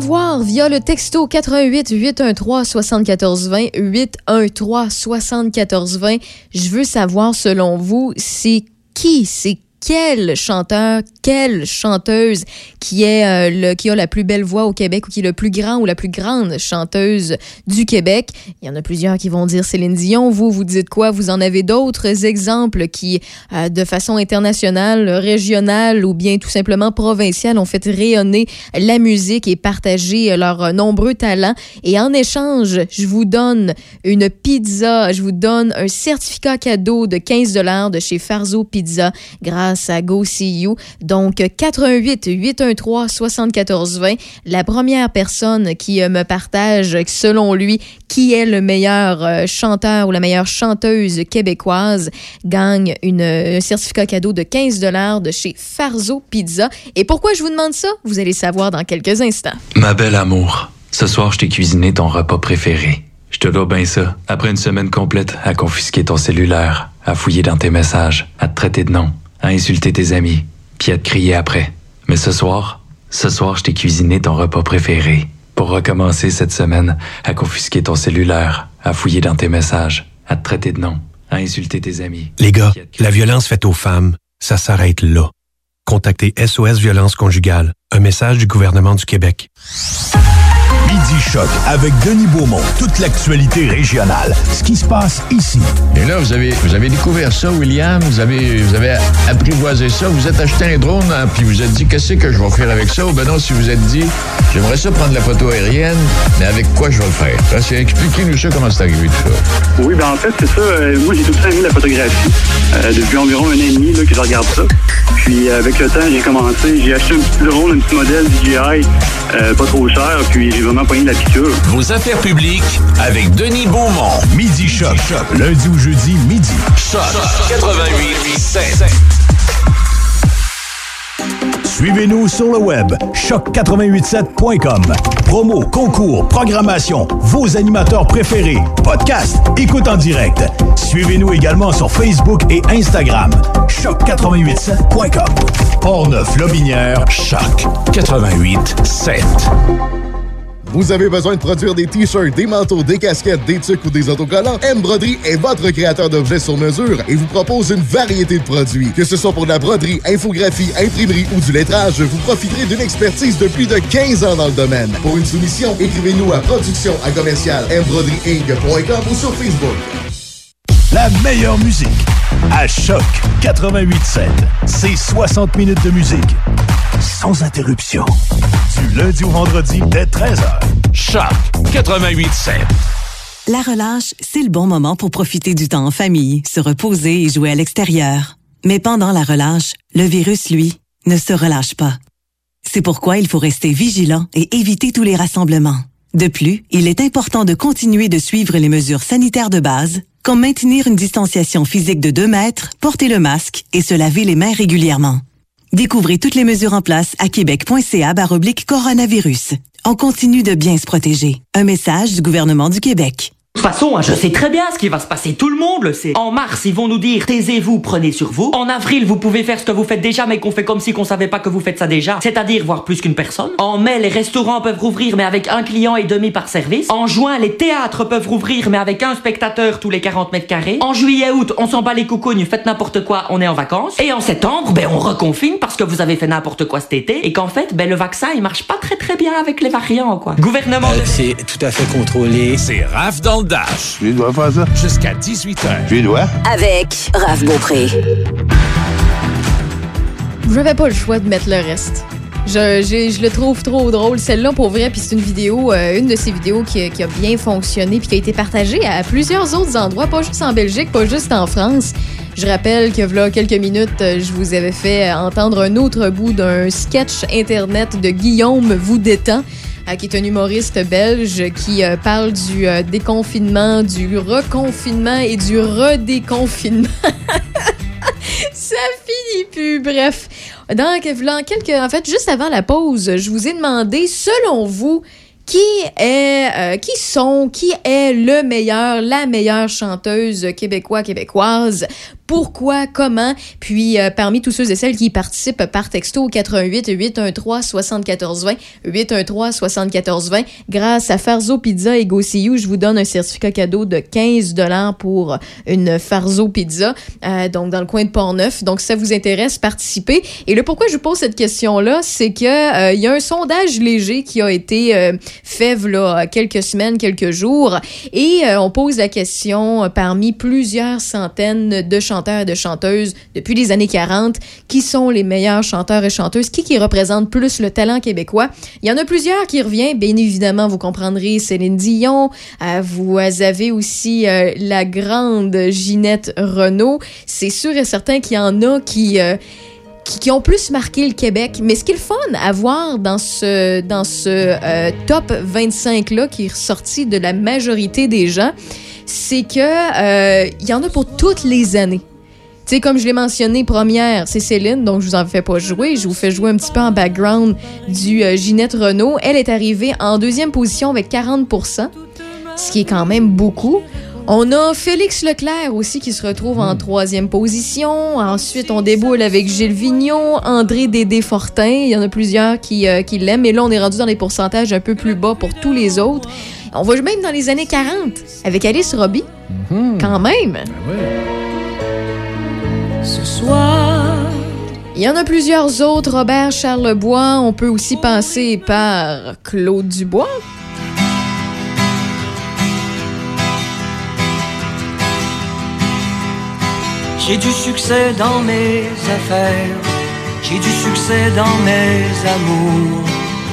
Via le texto 88 813 7420 813 7420. Je veux savoir selon vous, c'est qui, c'est quel chanteur, quelle chanteuse qui est euh, le, qui a la plus belle voix au Québec ou qui est le plus grand ou la plus grande chanteuse du Québec? Il y en a plusieurs qui vont dire Céline Dion. Vous, vous dites quoi? Vous en avez d'autres exemples qui, euh, de façon internationale, régionale ou bien tout simplement provinciale, ont fait rayonner la musique et partager leurs nombreux talents? Et en échange, je vous donne une pizza, je vous donne un certificat cadeau de 15 dollars de chez Farzo Pizza à Go See You. Donc, 88 813 7420. La première personne qui euh, me partage, selon lui, qui est le meilleur euh, chanteur ou la meilleure chanteuse québécoise gagne une, euh, un certificat cadeau de 15 dollars de chez Farzo Pizza. Et pourquoi je vous demande ça? Vous allez savoir dans quelques instants. Ma belle amour, ce soir, je t'ai cuisiné ton repas préféré. Je te dois bien ça. Après une semaine complète à confisquer ton cellulaire, à fouiller dans tes messages, à te traiter de nom, à insulter tes amis, puis à te crier après. Mais ce soir, ce soir, je t'ai cuisiné ton repas préféré. Pour recommencer cette semaine à confisquer ton cellulaire, à fouiller dans tes messages, à te traiter de nom, à insulter tes amis. Les gars, la violence faite aux femmes, ça s'arrête là. Contactez SOS Violence Conjugale, un message du gouvernement du Québec. Choc avec Denis Beaumont. Toute l'actualité régionale. Ce qui se passe ici. Et là, vous avez, vous avez découvert ça, William. Vous avez, vous avez apprivoisé ça. Vous êtes acheté un drone, hein, puis vous êtes dit, qu'est-ce que je vais faire avec ça? Ou ben non, si vous êtes dit, J'aimerais ça prendre la photo aérienne, mais avec quoi je vais le faire? Là, c'est expliquez-nous ça, comment c'est arrivé tout ça. Oui, ben en fait, c'est ça. Euh, moi, j'ai tout le temps aimé la photographie. Euh, depuis environ un an et demi là, que je regarde ça. Puis euh, avec le temps, j'ai commencé. J'ai acheté un petit drone, un petit modèle DJI, euh, pas trop cher. Puis j'ai vraiment pogné Vos affaires publiques avec Denis Beaumont. Midi Choc. Lundi ou jeudi, midi. Choc 88 7. Suivez-nous sur le web choc887.com. Promo, concours, programmation, vos animateurs préférés, podcast, écoute en direct. Suivez-nous également sur Facebook et Instagram. choc887.com. Portneuf Lobinière, Choc 88.7. Vous avez besoin de produire des t-shirts, des manteaux, des casquettes, des tucs ou des autocollants? M Broderie est votre créateur d'objets sur mesure et vous propose une variété de produits. Que ce soit pour de la broderie, infographie, imprimerie ou du lettrage, vous profiterez d'une expertise de plus de 15 ans dans le domaine. Pour une soumission, écrivez-nous à production à commercial ou sur Facebook. La meilleure musique à Choc 88.7. C'est 60 minutes de musique sans interruption. Du lundi au vendredi dès 13h. Choc 88.7. La relâche, c'est le bon moment pour profiter du temps en famille, se reposer et jouer à l'extérieur. Mais pendant la relâche, le virus, lui, ne se relâche pas. C'est pourquoi il faut rester vigilant et éviter tous les rassemblements. De plus, il est important de continuer de suivre les mesures sanitaires de base, comme maintenir une distanciation physique de 2 mètres, porter le masque et se laver les mains régulièrement. Découvrez toutes les mesures en place à québec.ca coronavirus. On continue de bien se protéger. Un message du gouvernement du Québec. De toute façon, hein, je sais très bien ce qui va se passer. Tout le monde le sait. En mars, ils vont nous dire taisez-vous, prenez sur vous. En avril, vous pouvez faire ce que vous faites déjà, mais qu'on fait comme si qu'on savait pas que vous faites ça déjà. C'est-à-dire voir plus qu'une personne. En mai, les restaurants peuvent rouvrir, mais avec un client et demi par service. En juin, les théâtres peuvent rouvrir, mais avec un spectateur tous les 40 mètres carrés. En juillet, août, on s'en bat les coucougnes, faites n'importe quoi, on est en vacances. Et en septembre, ben on reconfine parce que vous avez fait n'importe quoi cet été et qu'en fait, ben le vaccin, il marche pas très très bien avec les variants, quoi. Gouvernement. Euh, c'est tout à fait contrôlé. C'est Raph dans le Dash. Tu dois faire ça? Jusqu'à 18h. Tu dois? Avec Raph Beaupré. J'avais pas le choix de mettre le reste. Je, j'ai- je le trouve trop drôle, celle-là, pour vrai. Puis c'est une vidéo, euh, une de ces vidéos qui, a- qui a bien fonctionné puis qui a été partagée à plusieurs autres endroits, pas juste en Belgique, pas juste en France. Je rappelle que, là, quelques minutes, euh, je vous avais fait entendre un autre bout d'un sketch Internet de Guillaume Voudétan, euh, qui est un humoriste belge qui euh, parle du euh, déconfinement, du reconfinement et du redéconfinement. (laughs) Ça finit plus. Bref, dans, quelques, en fait, juste avant la pause, je vous ai demandé, selon vous, qui est, euh, qui sont, qui est le meilleur, la meilleure chanteuse québécois québécoise pourquoi, comment, puis euh, parmi tous ceux et celles qui participent par texto au 88 813 7420 813 7420 grâce à Farzo Pizza et GoCU, je vous donne un certificat cadeau de 15 dollars pour une Farzo Pizza euh, donc dans le coin de Port-Neuf. Donc si ça vous intéresse, participez. Et le pourquoi je vous pose cette question là, c'est que euh, il y a un sondage léger qui a été fait là quelques semaines, quelques jours et on pose la question parmi plusieurs centaines de chanteurs et de chanteuses depuis les années 40, qui sont les meilleurs chanteurs et chanteuses, qui qui représente plus le talent québécois. Il y en a plusieurs qui reviennent, bien évidemment, vous comprendrez Céline Dion, euh, vous avez aussi euh, la grande Ginette Renault. C'est sûr et certain qu'il y en a qui euh, qui, qui ont plus marqué le Québec. Mais ce qui est le fun à voir dans ce, dans ce euh, top 25-là qui est ressorti de la majorité des gens, c'est que euh, il y en a pour toutes les années. Tu sais, comme je l'ai mentionné, première, c'est Céline, donc je vous en fais pas jouer. Je vous fais jouer un petit peu en background du euh, Ginette Renault. Elle est arrivée en deuxième position avec 40% ce qui est quand même beaucoup. On a Félix Leclerc aussi qui se retrouve en troisième position. Ensuite, on déboule avec Gilles Vignon, André Dédé Fortin. Il y en a plusieurs qui, euh, qui l'aiment. Mais là, on est rendu dans les pourcentages un peu plus bas pour tous les autres. On va même dans les années 40 avec Alice Robbie. Quand même. Ce soir. Il y en a plusieurs autres. Robert Charlebois. On peut aussi passer par Claude Dubois. J'ai du succès dans mes affaires, j'ai du succès dans mes amours.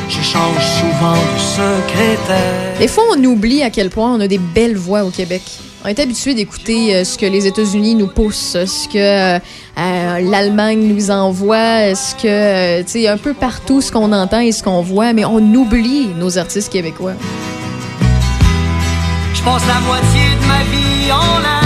J'ai change souvent de secrétaire. Des fois, on oublie à quel point on a des belles voix au Québec. On est habitué d'écouter euh, ce que les États-Unis nous poussent, ce que euh, euh, l'Allemagne nous envoie, ce que, tu sais, un peu partout ce qu'on entend et ce qu'on voit, mais on oublie nos artistes québécois. Je passe la moitié de ma vie en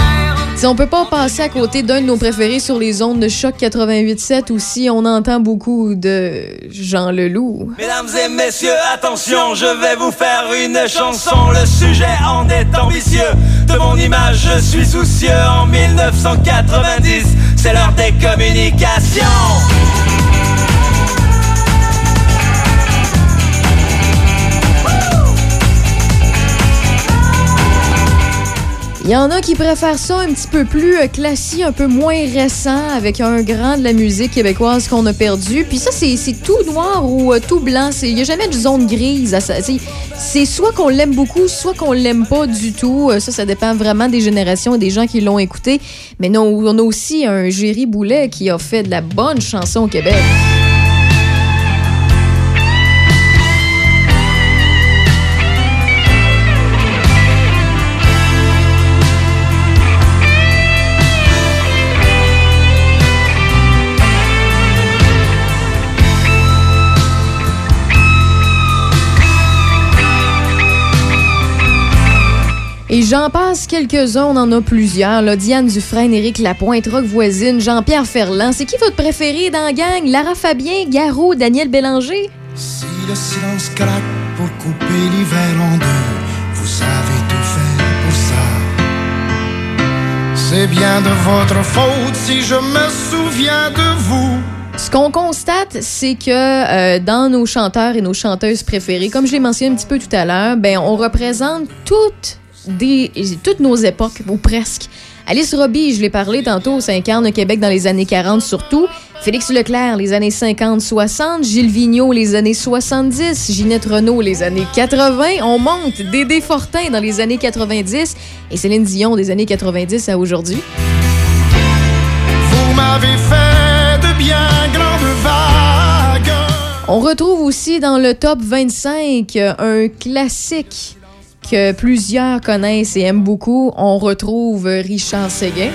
Si on peut pas passer à côté d'un de nos préférés sur les ondes de choc 88.7 aussi, on entend beaucoup de Jean Leloup. Mesdames et messieurs, attention, je vais vous faire une chanson. Le sujet en est ambitieux. De mon image, je suis soucieux. En 1990, c'est l'heure des communications. Il y en a qui préfèrent ça un petit peu plus euh, classique, un peu moins récent, avec un grand de la musique québécoise qu'on a perdu. Puis ça, c'est tout noir ou euh, tout blanc. Il n'y a jamais de zone grise. c'est soit qu'on l'aime beaucoup, soit qu'on l'aime pas du tout. Euh, Ça, ça dépend vraiment des générations et des gens qui l'ont écouté. Mais non, on a aussi un Géry Boulet qui a fait de la bonne chanson au Québec. J'en passe quelques-uns, on en a plusieurs. Là. Diane Dufresne, Éric Lapointe, Rock Voisine, Jean-Pierre Ferland. C'est qui votre préféré dans la gang? Lara Fabien, Garou, Daniel Bélanger? Si le silence craque pour couper l'hiver en deux, vous avez tout fait pour ça. C'est bien de votre faute si je me souviens de vous. Ce qu'on constate, c'est que euh, dans nos chanteurs et nos chanteuses préférées, comme je l'ai mentionné un petit peu tout à l'heure, ben on représente toutes des toutes nos époques ou presque. Alice Robbie, je l'ai parlé tantôt, s'incarne au Québec dans les années 40 surtout. Félix Leclerc, les années 50-60. Gilles Vigneault, les années 70. Ginette Renault, les années 80. On monte Dédé Fortin dans les années 90. Et Céline Dion, des années 90 à aujourd'hui. Vous m'avez fait de bien grandes vagues. On retrouve aussi dans le top 25 euh, un classique que plusieurs connaissent et aiment beaucoup. On retrouve Richard Séguin.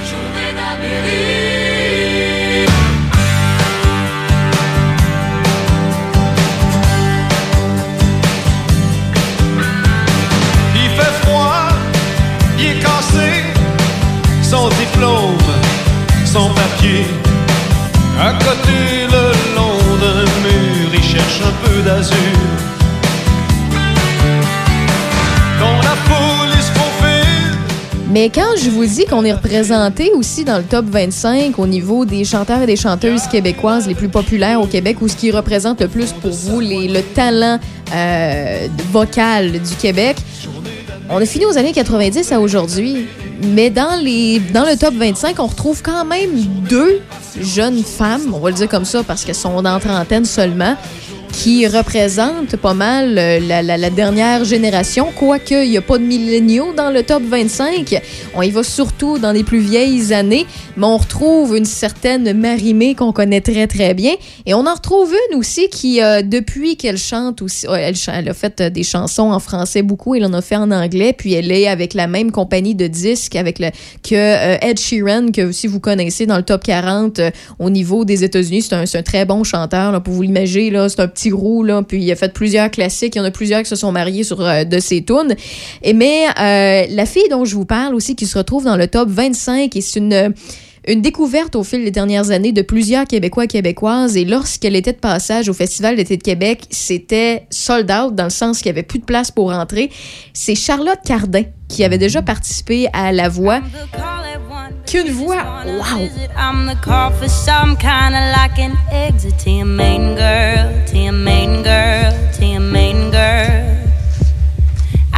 Mais quand je vous dis qu'on est représenté aussi dans le top 25 au niveau des chanteurs et des chanteuses québécoises les plus populaires au Québec ou ce qui représente le plus pour vous les- le talent euh, vocal du Québec, on a fini aux années 90 à aujourd'hui. Mais dans, les, dans le top 25, on retrouve quand même deux jeunes femmes, on va le dire comme ça parce qu'elles sont dans trentaine seulement, qui représentent pas mal euh, la, dernière génération, quoique il n'y a pas de milléniaux dans le top 25. On y va surtout dans les plus vieilles années, mais on retrouve une certaine Marimée qu'on connaît très très bien. Et on en retrouve une aussi qui, euh, depuis qu'elle chante aussi, ouais, elle, a fait euh, des chansons en français beaucoup, elle en a fait en anglais, puis elle est avec la même compagnie de disques avec que euh, Ed Sheeran, que si vous connaissez dans le top 40 euh, au niveau des États-Unis, c'est un, très bon chanteur, là, pour vous l'imaginer, c'est un petit roux, là, puis il a fait plusieurs classiques, il y en a plusieurs qui se sont mariés sur euh, de ses tunes. Et mais euh, la fille dont je vous parle aussi, qui se retrouve dans le top 25, et c'est une une découverte au fil des dernières années de plusieurs Québécois et Québécoises. Et lorsqu'elle était de passage au Festival d'été de Québec, c'était sold out dans le sens qu'il n'y avait plus de place pour rentrer. C'est Charlotte Cardin qui avait déjà participé à La Voix. Qu'une voix, wow!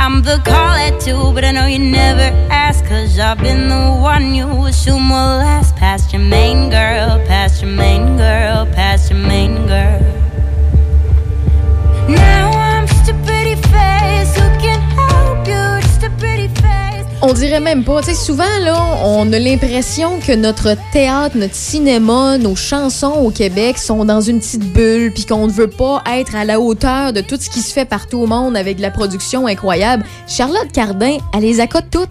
I'm the call at two, but I know you never ask, cause I've been the one you assume will last past your main girl, past your main girl, past your main girl. Now On dirait même pas. Tu sais, souvent, là, on a l'impression que notre théâtre, notre cinéma, nos chansons au Québec sont dans une petite bulle, puis qu'on ne veut pas être à la hauteur de tout ce qui se fait partout au monde avec de la production incroyable. Charlotte Cardin, elle les accote toutes.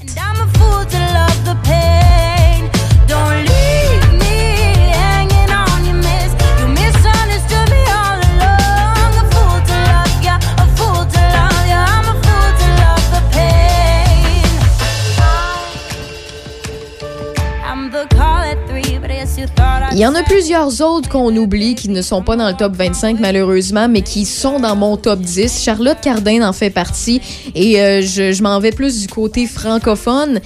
Il y en a plusieurs autres qu'on oublie qui ne sont pas dans le top 25 malheureusement, mais qui sont dans mon top 10. Charlotte Cardin en fait partie et euh, je, je m'en vais plus du côté francophone.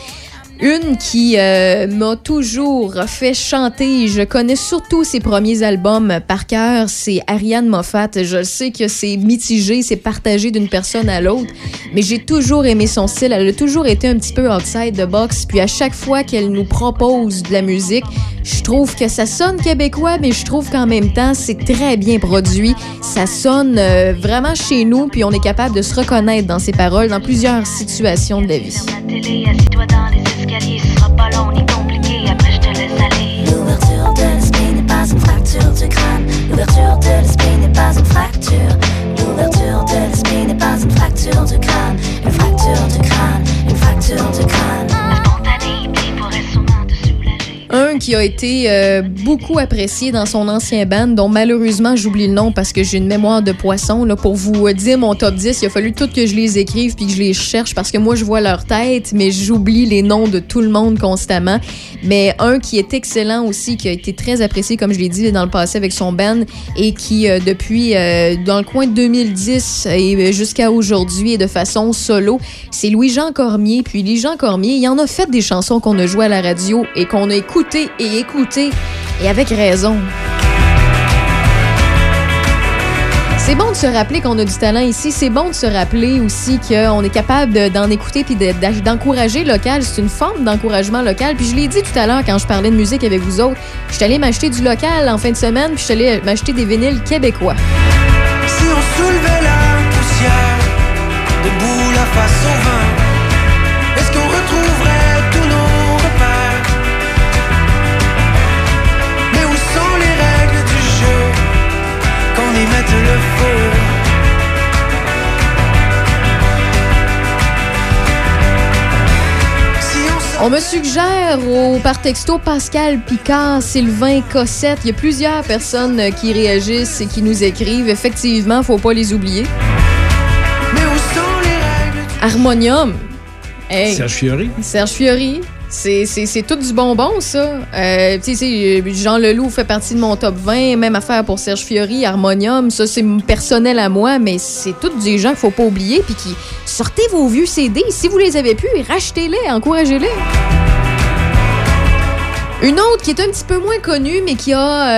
Une qui euh, m'a toujours fait chanter, je connais surtout ses premiers albums par cœur, c'est Ariane Moffat. Je sais que c'est mitigé, c'est partagé d'une personne à l'autre, mais j'ai toujours aimé son style. Elle a toujours été un petit peu outside the box. Puis à chaque fois qu'elle nous propose de la musique, je trouve que ça sonne québécois, mais je trouve qu'en même temps, c'est très bien produit. Ça sonne euh, vraiment chez nous, puis on est capable de se reconnaître dans ses paroles dans plusieurs situations de la vie. chiarissima, ballonica qui a été euh, beaucoup apprécié dans son ancien band, dont malheureusement j'oublie le nom parce que j'ai une mémoire de poisson. Là, pour vous euh, dire mon top 10, il a fallu tout que je les écrive puis que je les cherche parce que moi je vois leur tête, mais j'oublie les noms de tout le monde constamment. Mais un qui est excellent aussi, qui a été très apprécié, comme je l'ai dit dans le passé avec son band, et qui euh, depuis dans le coin de 2010 et jusqu'à aujourd'hui est de façon solo, c'est Louis-Jean Cormier. Puis Louis-Jean Cormier, il en a fait des chansons qu'on a jouées à la radio et qu'on a écoutées et écoutées, et avec raison. C'est bon de se rappeler qu'on a du talent ici. C'est bon de se rappeler aussi qu'on est capable de- d'en écouter puis d'encourager local. C'est une forme d'encouragement local. Puis je l'ai dit tout à l'heure quand je parlais de musique avec vous autres. Je suis allée m'acheter du local en fin de semaine puis je suis allée m'acheter des vinyles québécois. Si on soulevait la poussière, debout la face au vent, on me suggère au, par texto Pascal Picard, Sylvain Cossette. Il y a plusieurs personnes qui réagissent et qui nous écrivent. Effectivement, faut pas les oublier. Mais où sont les règles Harmonium. Hey. Serge Fiori. Serge Fiori. C'est, c'est, c'est tout du bonbon, ça. Euh, tu sais, c'est- Jean Leloup fait partie de mon top 20. Même affaire pour Serge Fiori, Harmonium. Ça, c'est personnel à moi, mais c'est tous des gens qu'il faut pas oublier. Puis qui sortez vos vieux CD. Si vous les avez plus, rachetez-les, encouragez-les. Une autre qui est un petit peu moins connue, mais qui a.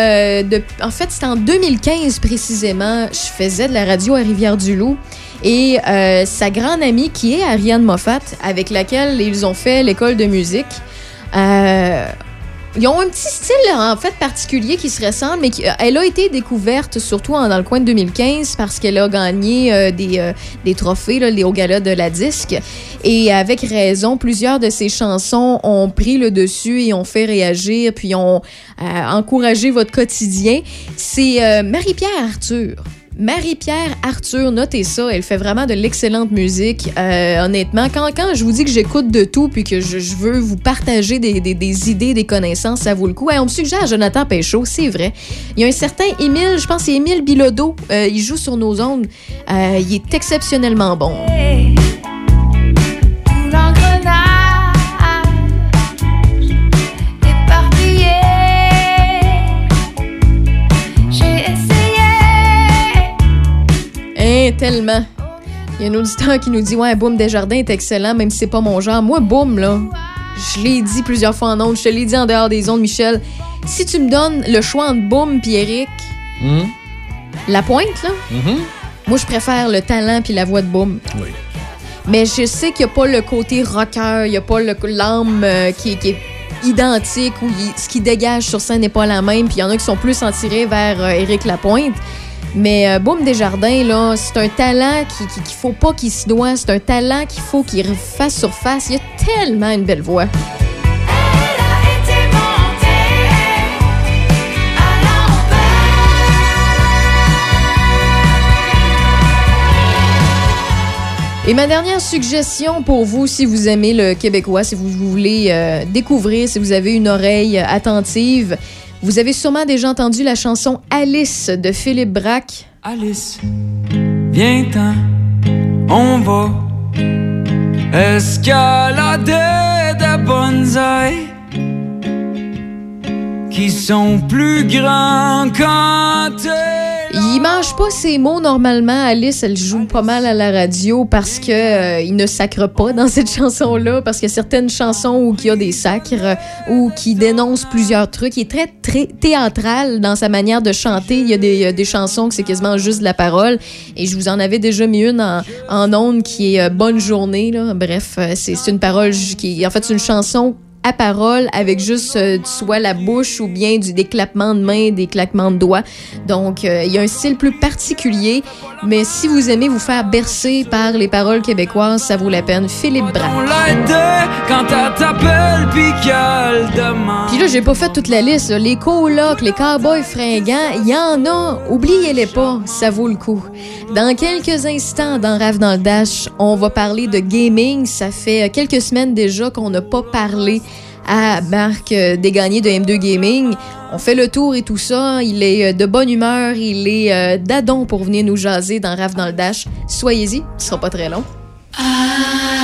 euh, en fait, c'était en 2015 précisément. Je faisais de la radio à Rivière-du-Loup. Et euh, sa grande amie, qui est Ariane Moffat, avec laquelle ils ont fait l'école de musique. euh, ils ont un petit style en fait particulier qui se ressemble, mais euh, elle a été découverte surtout dans le coin de 2015 parce qu'elle a gagné des, des trophées là, les- au gala de la disque. Et avec raison, plusieurs de ses chansons ont pris le dessus et ont fait réagir, puis ont encouragé votre quotidien. C'est Marie-Pierre Arthur. Marie-Pierre Arthur, notez ça, elle fait vraiment de l'excellente musique. Euh, honnêtement, quand, quand je vous dis que j'écoute de tout puis que je, veux vous partager des, des- idées, des connaissances, ça vaut le coup. On me suggère Jonathan Péchaud, c'est vrai. Il y a un certain Émile, je pense c'est Émile Bilodeau, euh, il joue sur nos ondes. Euh, il est exceptionnellement bon. Tellement. Il y a un auditeur qui nous dit Ouais, Boom Desjardins est excellent, même si c'est pas mon genre. Moi, Boom, là, je l'ai dit plusieurs fois en ondes, je te l'ai dit en dehors des ondes, Michel. Si tu me donnes le choix entre Boom puis Eric, Hum, la pointe, là, mhm. moi, je préfère le talent puis la voix de Boom. Oui. Mais je sais qu'il n'y a pas le côté rocker, il n'y a pas l'âme euh, qui, est- qui est identique ou ce qui dégage sur scène n'est pas la même. Puis il y en a qui sont plus en tirés vers euh, Éric Lapointe. Mais euh, Boom Desjardins, là, c'est un talent qui- qui- qu'il faut pas qu'il se doit. C'est un talent qu'il faut qu'il refasse surface. Il a tellement une belle voix. Et ma dernière suggestion pour vous, si vous aimez le québécois, si vous voulez euh, découvrir, si vous avez une oreille attentive, vous avez sûrement déjà entendu la chanson Alice de Philippe Braque. Alice, viens-t'en, on va escalader de bonsaïs qui sont plus grands quand Il mange pas ses mots normalement. Alice, elle joue pas mal à la radio parce que euh, il ne sacre pas dans cette chanson-là, parce qu'il y a certaines chansons où il y a des sacres ou qui dénoncent plusieurs trucs. Il est très, très théâtral dans sa manière de chanter. Il y a des, des chansons que c'est quasiment juste de la parole. Et je vous en avais déjà mis une en, en ondes qui est euh, Bonne journée. Là. Bref, euh, c'est une parole qui, en fait, c'est une chanson à parole avec juste euh, soit la bouche ou bien du déclappement de mains, des claquements de doigts. Donc, euh, il y a un style plus particulier, mais si vous aimez vous faire bercer par les paroles québécoises, ça vaut la peine. Philippe On Braque. Puis là, j'ai pas fait toute la liste. là. Les colocs, les cowboys fringants, il y en a. Oubliez-les pas, ça vaut le coup. Dans quelques instants, dans Rave dans le Dash, on va parler de gaming. Ça fait euh, quelques semaines déjà qu'on n'a pas parlé à Marc Desgagnés de M2 Gaming. On fait le tour et tout ça. Il est euh, de bonne humeur. Il est euh, d'adon pour venir nous jaser dans Rave dans le Dash. Soyez-y, ce sera pas très long. Now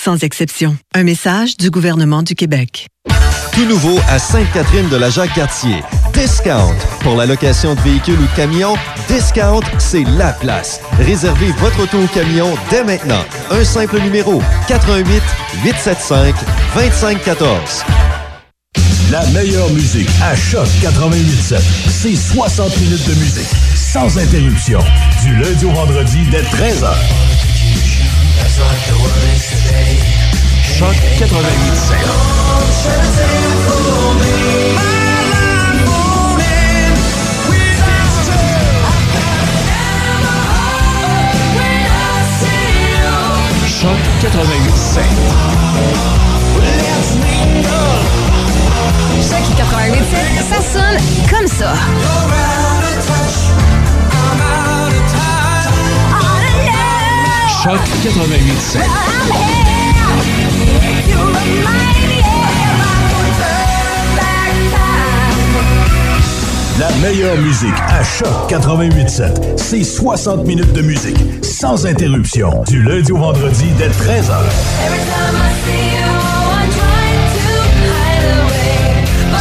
sans exception. Un message du gouvernement du Québec. Tout nouveau à Sainte-Catherine de la Jacques-Cartier. Discount. Pour la location de véhicules ou de camions, Discount, c'est la place. Réservez votre auto ou camion dès maintenant. Un simple numéro 88 875 2514. La meilleure musique à Choc 88.7. C'est 60 minutes de musique sans interruption. Du lundi au vendredi dès 13h. Choc 88.7. Choc 88.7. Choc 88.7, ça sonne comme ça. Choc 88.7. La meilleure musique à Choc 88.7. C'est 60 minutes de musique sans interruption. Du lundi au vendredi dès 13h.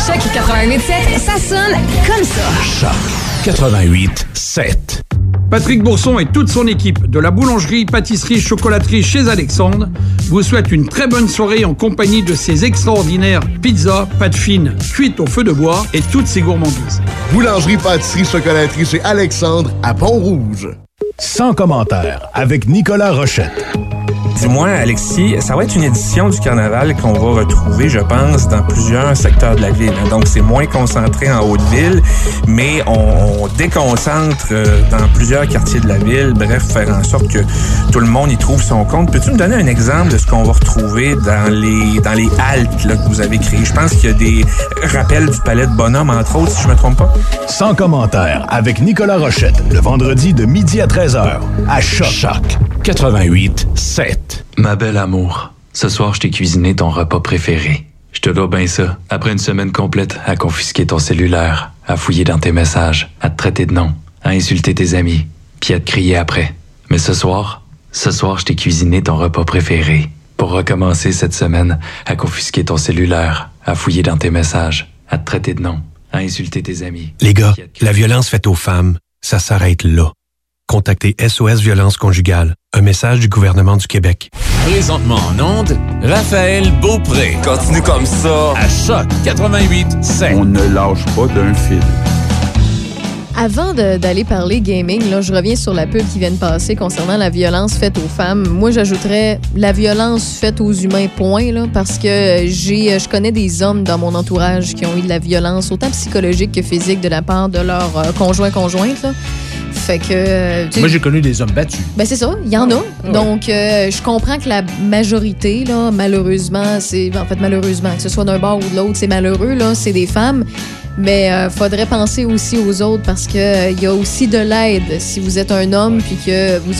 Choc 88.7, ça sonne comme ça. Choc 88.7. Patrick Bourson et toute son équipe de la boulangerie, pâtisserie, chocolaterie chez Alexandre vous souhaitent une très bonne soirée en compagnie de ces extraordinaires pizzas, pâtes fines, cuites au feu de bois et toutes ces gourmandises. Boulangerie, pâtisserie, chocolaterie chez Alexandre à Pont-Rouge. Sans commentaire avec Nicolas Rochette. Dis-moi, Alexis, ça va être une édition du carnaval qu'on va retrouver, je pense, dans plusieurs secteurs de la ville. Donc, c'est moins concentré en Haute-Ville, mais on, on déconcentre euh, dans plusieurs quartiers de la ville. Bref, faire en sorte que tout le monde y trouve son compte. Peux-tu me donner un exemple de ce qu'on va retrouver dans les dans les haltes là, que vous avez créées? Je pense qu'il y a des rappels du Palais de Bonhomme, entre autres, si je me trompe pas. Sans commentaire avec Nicolas Rochette, le vendredi de midi à 13h à Choc. Choc 88.7. Ma belle amour, ce soir, je t'ai cuisiné ton repas préféré. Je te dois bien ça. Après une semaine complète à confisquer ton cellulaire, à fouiller dans tes messages, à te traiter de nom, à insulter tes amis, puis à te crier après. Mais ce soir, ce soir, je t'ai cuisiné ton repas préféré. Pour recommencer cette semaine à confisquer ton cellulaire, à fouiller dans tes messages, à te traiter de nom, à insulter tes amis. Les gars, la violence faite aux femmes, ça s'arrête là. Contactez SOS Violence Conjugale, un message du gouvernement du Québec. Présentement en onde, Raphaël Beaupré. Continue comme ça. À Choc 88.7. On ne lâche pas d'un fil. Avant d'aller parler gaming, là, je reviens sur la pub qui vient de passer concernant la violence faite aux femmes. Moi, j'ajouterais la violence faite aux humains, point, là, parce que j'ai, je connais des hommes dans mon entourage qui ont eu de la violence, autant psychologique que physique, de la part de leur euh, conjoint, conjointe. Là. Fait que. euh, Moi, j'ai connu des hommes battus. ben c'est ça, il y en a. Donc, euh, je comprends que la majorité, là, malheureusement, c'est. En fait, malheureusement, que ce soit d'un bord ou de l'autre, c'est malheureux, là, c'est des femmes. Mais euh, faudrait penser aussi aux autres parce que euh, il y a aussi de l'aide si vous êtes un homme puis que vous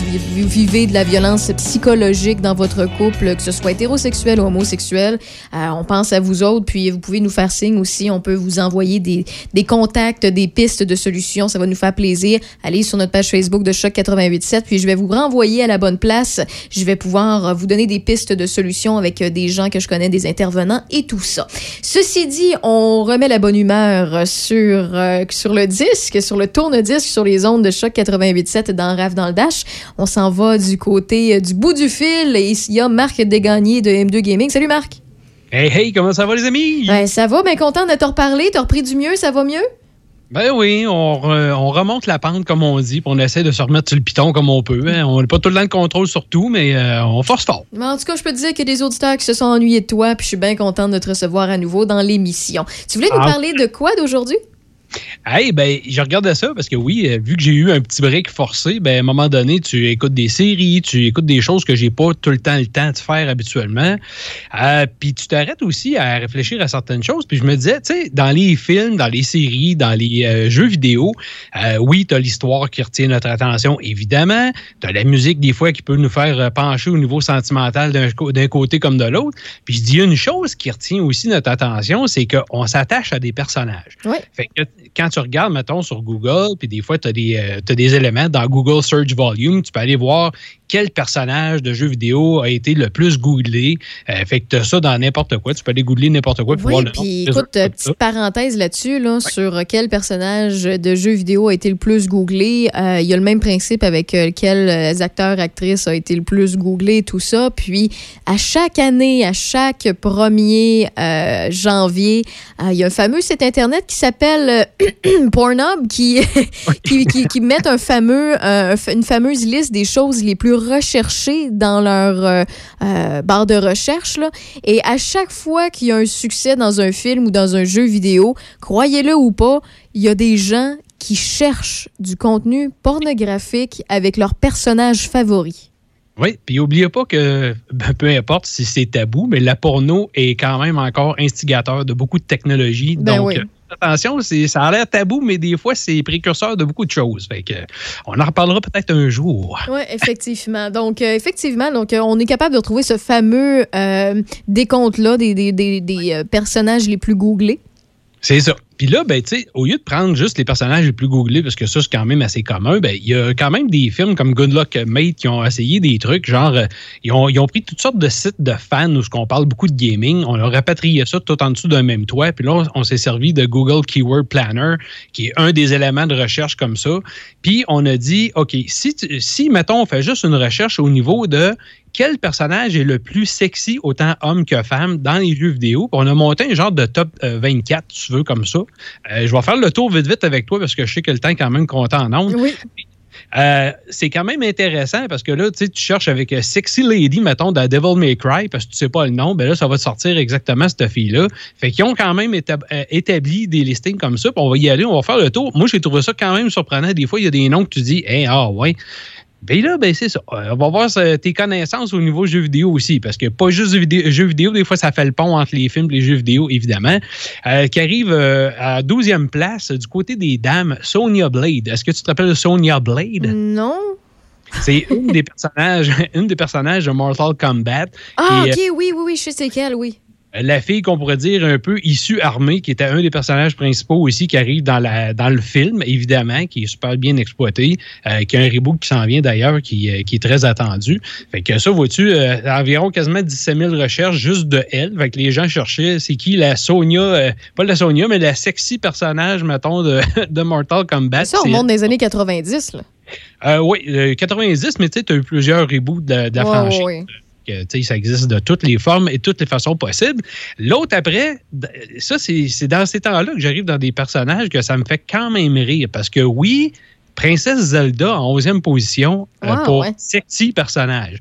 vivez de la violence psychologique dans votre couple, que ce soit hétérosexuel ou homosexuel. Euh, on pense à vous autres, puis vous pouvez nous faire signe aussi. On peut vous envoyer des, des contacts, des pistes de solutions. Ça va nous faire plaisir. Allez sur notre page Facebook de Choc 887, puis je vais vous renvoyer à la bonne place. Je vais pouvoir euh, vous donner des pistes de solutions avec euh, des gens que je connais, des intervenants et tout ça. Ceci dit, on remet la bonne humeur euh, sur, euh, sur le disque, sur le tourne-disque, sur les ondes de Choc 887 dans Rave dans le Dash. On s'en va du côté euh, du bout du fil et il y a Marc Desgagnés de M2 Gaming. Salut Marc! Hey, hey, comment ça va, les amis? Ben, ça va, bien content de te reparler. T'as repris du mieux, ça va mieux? Ben oui, on, re- on remonte la pente, comme on dit, puis on essaie de se remettre sur le piton comme on peut. hein. On n'a pas tout le temps le contrôle sur tout, mais euh, on force fort. Mais en tout cas, je peux te dire qu'il y a des auditeurs qui se sont ennuyés de toi, puis je suis bien contente de te recevoir à nouveau dans l'émission. Tu voulais nous Ah. parler de quoi d'aujourd'hui? Hey, ben, je regardais ça parce que oui, euh, vu que j'ai eu un petit break forcé, ben, à un moment donné, tu écoutes des séries, tu écoutes des choses que j'ai pas tout le temps le temps de faire habituellement. Euh, puis tu t'arrêtes aussi à réfléchir à certaines choses. Puis je me disais, tu sais, dans les films, dans les séries, dans les euh, jeux vidéo, euh, oui, tu as l'histoire qui retient notre attention, évidemment. Tu as la musique, des fois, qui peut nous faire pencher au niveau sentimental d'un côté comme de l'autre. Puis je dis une chose qui retient aussi notre attention, c'est qu'on s'attache à des personnages. Fait que quand tu regardes, mettons, sur Google, puis des fois, tu as, des éléments dans Google Search Volume, tu peux aller voir quel personnage de jeu vidéo a été le plus googlé. Euh, fait que tu as ça dans n'importe quoi. Tu peux aller googler n'importe quoi. puis Oui, voir le puis écoute, euh, petite parenthèse là-dessus, là, sur quel personnage de jeu vidéo a été le plus googlé. Euh, Il y a le même principe avec euh, quel euh, acteur, actrice a été le plus googlé, tout ça. Puis, à chaque année, à chaque 1er euh, janvier, euh, il y a un fameux site Internet qui s'appelle euh, (clears throat) Pornhub qui, (laughs) qui, qui, qui met un fameux, euh, un fa- une fameuse liste des choses les plus recherchées dans leur euh, euh, barre de recherche. Là. Et à chaque fois qu'il y a un succès dans un film ou dans un jeu vidéo, croyez-le ou pas, il y a des gens qui cherchent du contenu pornographique avec leurs personnages favoris. Oui, puis n'oubliez pas que ben, peu importe si c'est tabou, mais la porno est quand même encore instigateur de beaucoup de technologies. Ben Donc, oui. euh, attention, ça a l'air tabou, mais des fois, c'est précurseur de beaucoup de choses. Fait que, on en reparlera peut-être un jour. Oui, effectivement. Donc, euh, effectivement, donc, euh, on est capable de retrouver ce fameux euh, décompte-là des, des- des- des, personnages les plus googlés. C'est ça. Puis là, ben, tu sais, au lieu de prendre juste les personnages les plus googlés, parce que ça, c'est quand même assez commun, ben, il y a quand même des films comme Good Luck Mate qui ont essayé des trucs, genre, euh, ils, ont, ont pris toutes sortes de sites de fans où on parle beaucoup de gaming, on a rapatrié ça tout en dessous d'un même toit, puis là, on, s'est servi de Google Keyword Planner, qui est un des éléments de recherche comme ça. Puis on a dit, OK, si, si mettons, on fait juste une recherche au niveau de quel personnage est le plus sexy, autant homme que femme, dans les jeux vidéo? Puis on a monté un genre de top euh, 24, si tu veux, comme ça. Euh, je vais faire le tour vite vite avec toi parce que je sais que le temps est quand même compté en ondes. Oui. Euh, c'est quand même intéressant parce que là, tu sais, tu cherches avec euh, Sexy Lady, mettons, dans Devil May Cry, parce que tu sais pas le nom, ben là, ça va te sortir exactement cette fille-là. Fait qu'ils ont quand même étab- euh, établi des listings comme ça, puis on va y aller, on va faire le tour. Moi, j'ai trouvé ça quand même surprenant. Des fois, il y a des noms que tu dis, hey, ah ouais. Ben là, ben c'est ça. Euh, On va voir euh, tes connaissances au niveau jeux vidéo aussi, parce que pas juste vidéo- jeux vidéo, des fois, ça fait le pont entre les films et les jeux vidéo, évidemment. Euh, qui arrive euh, à 12e place du côté des dames, Sonia Blade. Est-ce que tu te rappelles de Sonia Blade? Non. C'est une des personnages, (laughs) une des personnages de Mortal Kombat. Ah, OK, oui, oui, oui, je sais c'est quelle, oui. La fille qu'on pourrait dire un peu issue armée, qui était un des personnages principaux aussi, qui arrive dans, la, dans le film, évidemment, qui est super bien exploité, euh, qui a un reboot qui s'en vient d'ailleurs, qui, euh, qui est très attendu. Fait que ça, vois-tu, euh, environ quasiment 17 000 recherches juste de elle. Fait que les gens cherchaient, c'est qui la Sonia, pas la Sonia, mais la sexy personnage, mettons, de, (laughs) de Mortal Kombat. Ça, on monte des années 90, là. oui, euh, 90, mais tu sais, tu as eu plusieurs reboots de, de la Ouais, franchise. ouais, ouais. Que, ça existe de toutes les formes et toutes les façons possibles. L'autre après, ça, c'est dans ces temps-là que j'arrive dans des personnages que ça me fait quand même rire. Parce que oui, Princesse Zelda en 11e position euh, Wow, pour ouais. sexy personnage.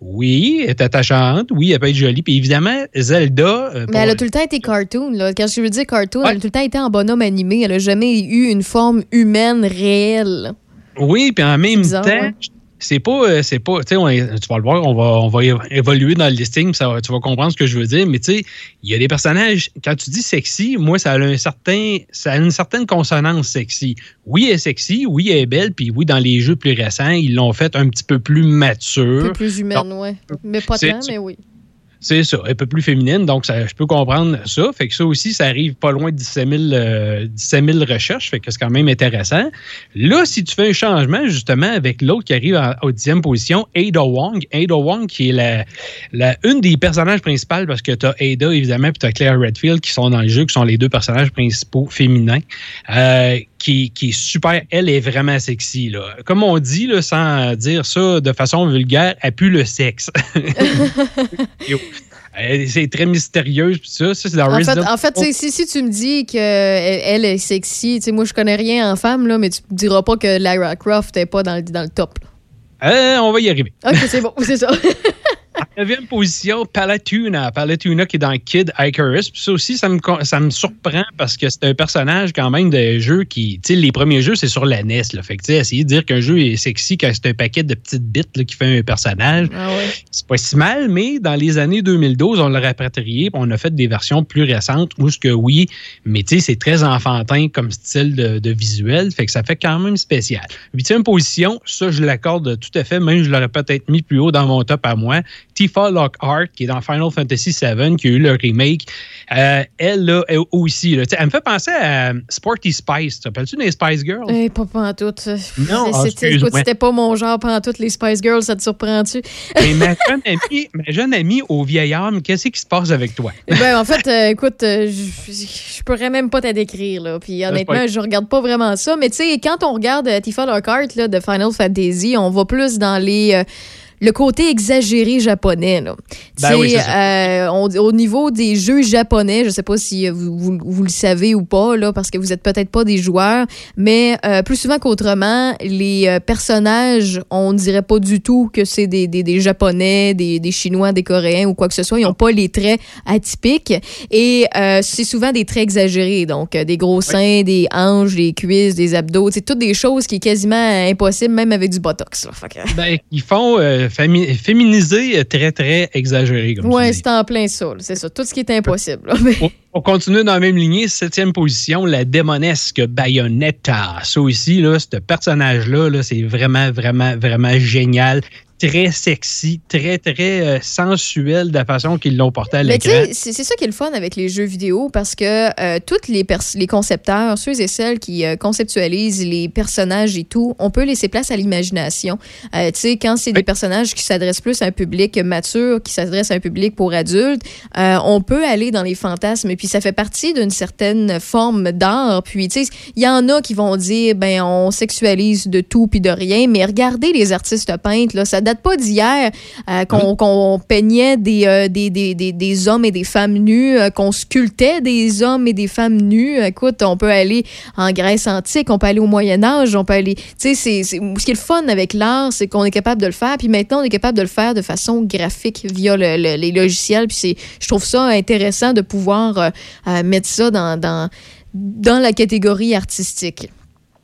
Oui, elle est attachante, oui, elle peut être jolie. Puis évidemment, Zelda. euh, Mais elle a tout le temps été cartoon. Là. Quand je veux dire cartoon, elle a tout le temps été en bonhomme animé. Elle a jamais eu une forme humaine réelle. Oui, puis en même bizarre, temps, ouais. C'est pas, euh, c'est pas, tu sais, tu vas le voir, on va, on va évo- évoluer dans le listing, ça tu vas comprendre ce que je veux dire, mais tu sais, il y a des personnages, quand tu dis sexy, moi, ça a un certain, ça a une certaine consonance sexy. Oui, elle est sexy, oui, elle est belle, puis oui, dans les jeux plus récents, ils l'ont fait un petit peu plus Un mature. peu plus humaine, ouais. Mais pas tant, mais oui. C'est ça, un peu plus féminine, donc ça, je peux comprendre ça. Fait que ça aussi, ça arrive pas loin de 17 000, euh, 17 000 recherches, fait que c'est quand même intéressant. Là, si tu fais un changement, justement, avec l'autre qui arrive en, dixième position, Ada Wong. Ada Wong, qui est la, une des personnages principaux, parce que tu as Ada, évidemment, puis tu as Claire Redfield, qui sont dans le jeu, qui sont les deux personnages principaux féminins, euh, qui, qui est super. Elle est vraiment sexy. Là. Comme on dit, là, sans dire ça de façon vulgaire, elle pue le sexe. (laughs) C'est très mystérieuse, puis ça, ça c'est En fait, en fait si, si tu me dis qu'elle elle est sexy, tu sais, moi, je connais rien en femme, là, mais tu me diras pas que Lara Croft n'est pas dans le, dans le top. là. Euh, on va y arriver. OK, c'est bon, c'est ça. (laughs) Neuvième position, Palatuna. Palatuna qui est dans Kid Icarus. Puis ça aussi, ça me, ça me surprend parce que c'est un personnage quand même de jeu qui. Tu sais, les premiers jeux, c'est sur la NES. Là. Fait que, essayer de dire qu'un jeu est sexy quand c'est un paquet de petites bits là, qui fait un personnage, c'est pas si mal, mais dans les années 2012, on l'a rapatrié, on a fait des versions plus récentes où ce que oui, mais tu sais, c'est très enfantin comme style de, de visuel, fait que ça fait quand même spécial. Huitième position, ça, je l'accorde tout à fait, même je l'aurais peut-être mis plus haut dans mon top à moi. Tifa Lockhart, qui est dans Final Fantasy VII, qui a eu le remake. Euh, elle, là, elle aussi, là, elle me fait penser à Sporty Spice. Tu te rappelles-tu des Spice Girls? Eh, pas pantoute. Non, C'était pas mon genre pantoute, les Spice Girls, ça te surprend-tu? (laughs) Mais ma jeune amie, ma jeune amie au vieil âme, qu'est-ce qui se passe avec toi? Ben, en fait, euh, écoute, euh, je pourrais même pas te décrire, là. Puis honnêtement, je regarde pas vraiment ça. Mais tu sais, quand on regarde euh, Tifa Lockhart, là, de Final Fantasy, on va plus dans les... le côté exagéré japonais. Là. Ben oui, euh, on- au niveau des jeux japonais, je sais pas si euh, vous, vous- vous le savez ou pas, là, parce que vous êtes peut-être pas des joueurs, mais euh, plus souvent qu'autrement, les personnages, on dirait pas du tout que c'est des, des, des Japonais, des, des Chinois, des Coréens ou quoi que ce soit. Ils ont pas les traits atypiques et euh, c'est souvent des traits exagérés. Donc, des gros seins, des hanches, des cuisses, des abdos. C'est toutes des choses qui est quasiment impossible, même avec du botox. là. Fait que- Ben, ils font féminiser euh, très, très exagéré. Dis. c'est en plein ça. C'est ça. Tout ce qui est impossible. On, on continue dans la même lignée. Septième position, la démonesque Bayonetta. Ça aussi, là, ce personnage-là, là, c'est vraiment, vraiment, vraiment génial. Très sexy, très, très euh, sensuel de la façon qu'ils l'ont porté à Mais tu l'écran. sais, c'est ça qui est le fun avec les jeux vidéo parce que euh, tous les, les concepteurs, ceux et celles qui euh, conceptualisent les personnages et tout, on peut laisser place à l'imagination. Euh, tu sais, quand c'est des personnages qui s'adressent plus à un public mature, qui s'adressent à un public pour adultes, euh, on peut aller dans les fantasmes. Et puis, ça fait partie d'une certaine forme d'art. Puis, tu sais, il y en a qui vont dire, ben, on sexualise de tout puis de rien. Mais regardez les artistes peintres, là, ça date pas d'hier euh, qu'on peignait des, euh, des, des, des, des hommes et des femmes nus, euh, qu'on sculptait des hommes et des femmes nus. Écoute, on peut aller en Grèce antique, on peut aller au Moyen Âge, on peut aller... Tu sais, ce qui est le fun avec l'art, c'est qu'on est capable de le faire. Puis maintenant, on est capable de le faire de façon graphique via le- le- les logiciels. Puis je trouve ça intéressant de pouvoir mettre ça dans, dans, dans la catégorie artistique.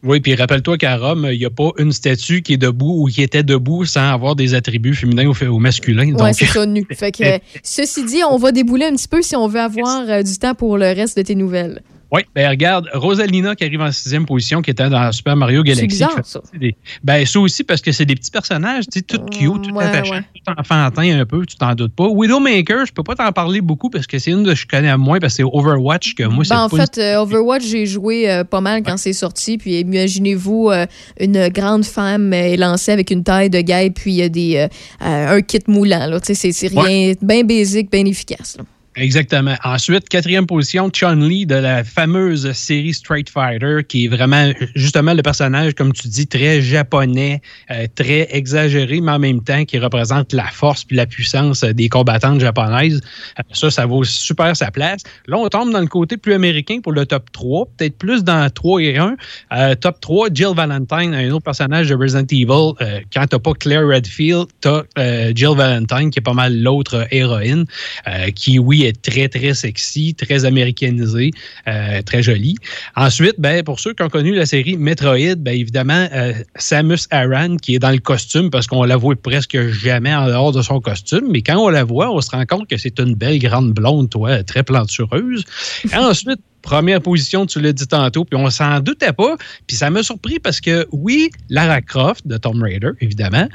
Oui, puis rappelle-toi qu'à Rome, il n'y a pas une statue qui est debout ou qui était debout sans avoir des attributs féminins ou, ou masculins. Donc, c'est ça, nu. (laughs) Fait que, euh, ceci dit, on va débouler un petit peu si on veut avoir euh, du temps pour le reste de tes nouvelles. Oui, ben regarde, Rosalina qui arrive en sixième position, qui était dans Super Mario Galaxy. bizarre, ça. des- Ben, ça aussi, parce que c'est des petits personnages, tu sais, tout cute, tout ouais, attachant, ouais. tout enfantin un peu, tu t'en doutes pas. Widowmaker, je peux pas t'en parler beaucoup parce que c'est une que je connais moins, parce que c'est Overwatch que moi, c'est Ben, en pas une- fait, euh, Overwatch, j'ai joué euh, pas mal quand c'est sorti. Puis imaginez-vous, euh, une grande femme est lancée avec une taille de guêpe, puis il y a des, un kit moulant. là. Tu sais, C'est c'est rien, bien basique, bien efficace. là. Exactement. Ensuite, quatrième position, Chun-Li de la fameuse série Street Fighter, qui est vraiment, justement, le personnage, comme tu dis, très japonais, euh, très exagéré, mais en même temps, qui représente la force puis la puissance des combattantes japonaises. Euh, Ça, ça vaut super sa place. Là, on tombe dans le côté plus américain pour le top 3, peut-être plus dans 3 et 1. Euh, top 3, Jill Valentine, un autre personnage de Resident Evil. Euh, quand t'as pas Claire Redfield, t'as Jill Valentine, qui est pas mal l'autre héroïne, qui, oui, est très, très sexy, très américanisée, euh, très jolie. Ensuite, ben, pour ceux qui ont connu la série Metroid, ben, évidemment, euh, Samus Aran, qui est dans le costume, parce qu'on la voit presque jamais en dehors de son costume, mais quand on la voit, on se rend compte que c'est une belle grande blonde, toi, très plantureuse. Ensuite, Première position, tu l'as dit tantôt, puis on s'en doutait pas. Puis ça m'a surpris parce que, oui, Lara Croft de Tomb Raider, évidemment.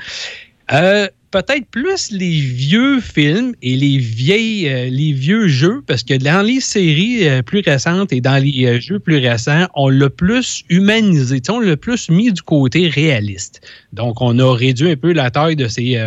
Euh, Peut-être plus les vieux films et les vieilles, euh, les vieux jeux, parce que dans les séries euh, plus récentes et dans les euh, jeux plus récents, on l'a plus humanisé, on l'a plus mis du côté réaliste. Donc, on a réduit un peu la taille de ses,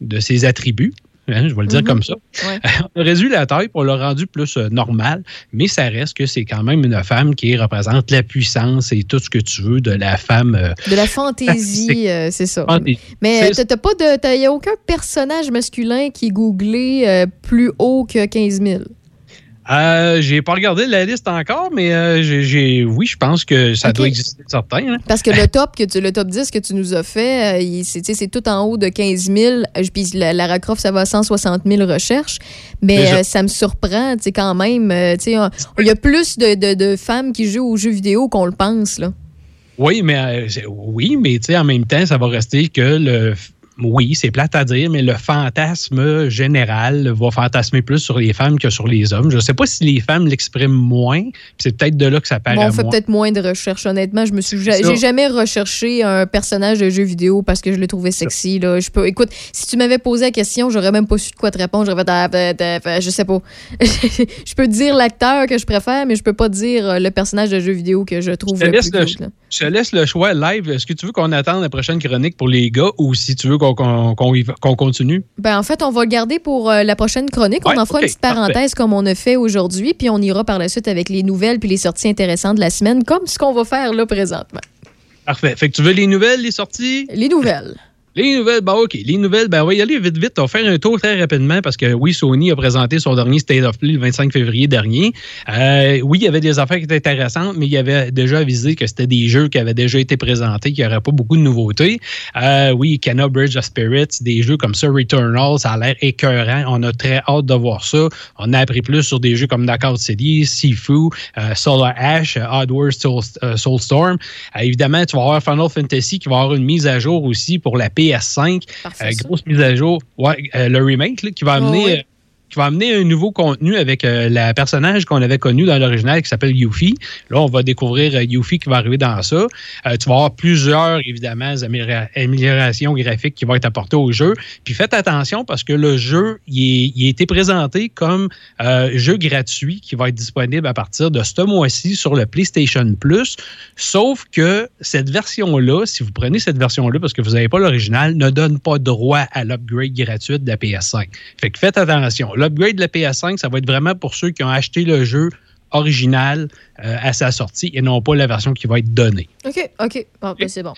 de ses attributs. Hein, je vais le dire Mhm. comme ça. Ouais. (laughs) on a réduit la taille pour le rendu plus euh, normal, mais ça reste que c'est quand même une femme qui représente la puissance et tout ce que tu veux de la femme. euh, De la fantaisie, (laughs) euh, c'est ça. fantaisie. Mais euh, t'as pas de. Il n'y a aucun personnage masculin qui est googlé plus haut que 15 000. Euh, j'ai pas regardé la liste encore, mais euh, j'ai- oui, je pense que ça doit exister certain. hein. Parce que le top, que tu, le top 10 que tu nous as fait, euh, c'est tout en haut de 15 000. euh, Puis la, Lara Croft, ça va à 160 000 recherches. Mais euh, ça me surprend, tu sais, quand même. Il y a plus de, de- de femmes qui jouent aux jeux vidéo qu'on le pense, là. Oui, mais oui, mais en même temps, ça va rester que le. Oui, c'est plate à dire, mais le fantasme général va fantasmer plus sur les femmes que sur les hommes. Je ne sais pas si les femmes l'expriment moins, puis c'est peut-être de là que ça paraît Bon, on fait peut-être moins de recherches, honnêtement. Je me suis j'ai jamais recherché un personnage de jeu vidéo parce que je le trouvais sexy. Là. Je peux, écoute, si tu m'avais posé la question, j'aurais même pas su de quoi te répondre. J'aurais ah, ben, ben, ben, je sais pas. (laughs) je peux dire l'acteur que je préfère, mais je peux pas dire euh, le personnage de jeu vidéo que je trouve Je le plus le, je te laisse le choix live. Est-ce que tu veux qu'on attende la prochaine chronique pour les gars ou si tu veux qu'on qu'on- continue? Ben, en fait, on va le garder pour euh, la prochaine chronique. Ouais, on en fera une petite parenthèse comme on a fait aujourd'hui, puis on ira par la suite avec les nouvelles puis les sorties intéressantes de la semaine, comme ce qu'on va faire là présentement. Parfait. Fait que tu veux les nouvelles, les sorties? Les nouvelles. Les nouvelles, ben OK. Les nouvelles, ben on va y aller vite, vite. On va faire un tour très rapidement parce que oui, Sony a présenté son dernier State of Play le 25 février dernier. Euh, oui, il y avait des affaires qui étaient intéressantes, mais il y avait déjà avisé que c'était des jeux qui avaient déjà été présentés, qu'il n'y aurait pas beaucoup de nouveautés. Euh, oui, Cana Bridge of Spirits, des jeux comme ça, Returnal, ça a l'air écœurant. On a très hâte de voir ça. On a appris plus sur des jeux comme Knockout City, Sifu, euh, Solar Ash, euh, Oddworld Soul, Soulstorm. Évidemment, tu vas avoir Final Fantasy qui va avoir une mise à jour aussi pour la PS5. Euh, grosse mise à jour. Ouais, euh, le remake là, qui va amener. Qui va amener un nouveau contenu avec euh, la personnage qu'on avait connu dans l'original qui s'appelle Yuffie. Là, on va découvrir euh, Yuffie qui va arriver dans ça. Euh, tu vas avoir plusieurs, évidemment, améliora- améliorations graphiques qui vont être apportées au jeu. Puis faites attention parce que le jeu, il, a été présenté comme euh, jeu gratuit qui va être disponible à partir de ce mois-ci sur le PlayStation Plus. Sauf que cette version-là, si vous prenez cette version-là parce que vous n'avez pas l'original, ne donne pas droit à l'upgrade gratuite de la PS5. Fait que faites attention. L'upgrade de la PS5, ça va être vraiment pour ceux qui ont acheté le jeu original euh, à sa sortie et non pas la version qui va être donnée. OK, OK. Bon, ben, c'est bon.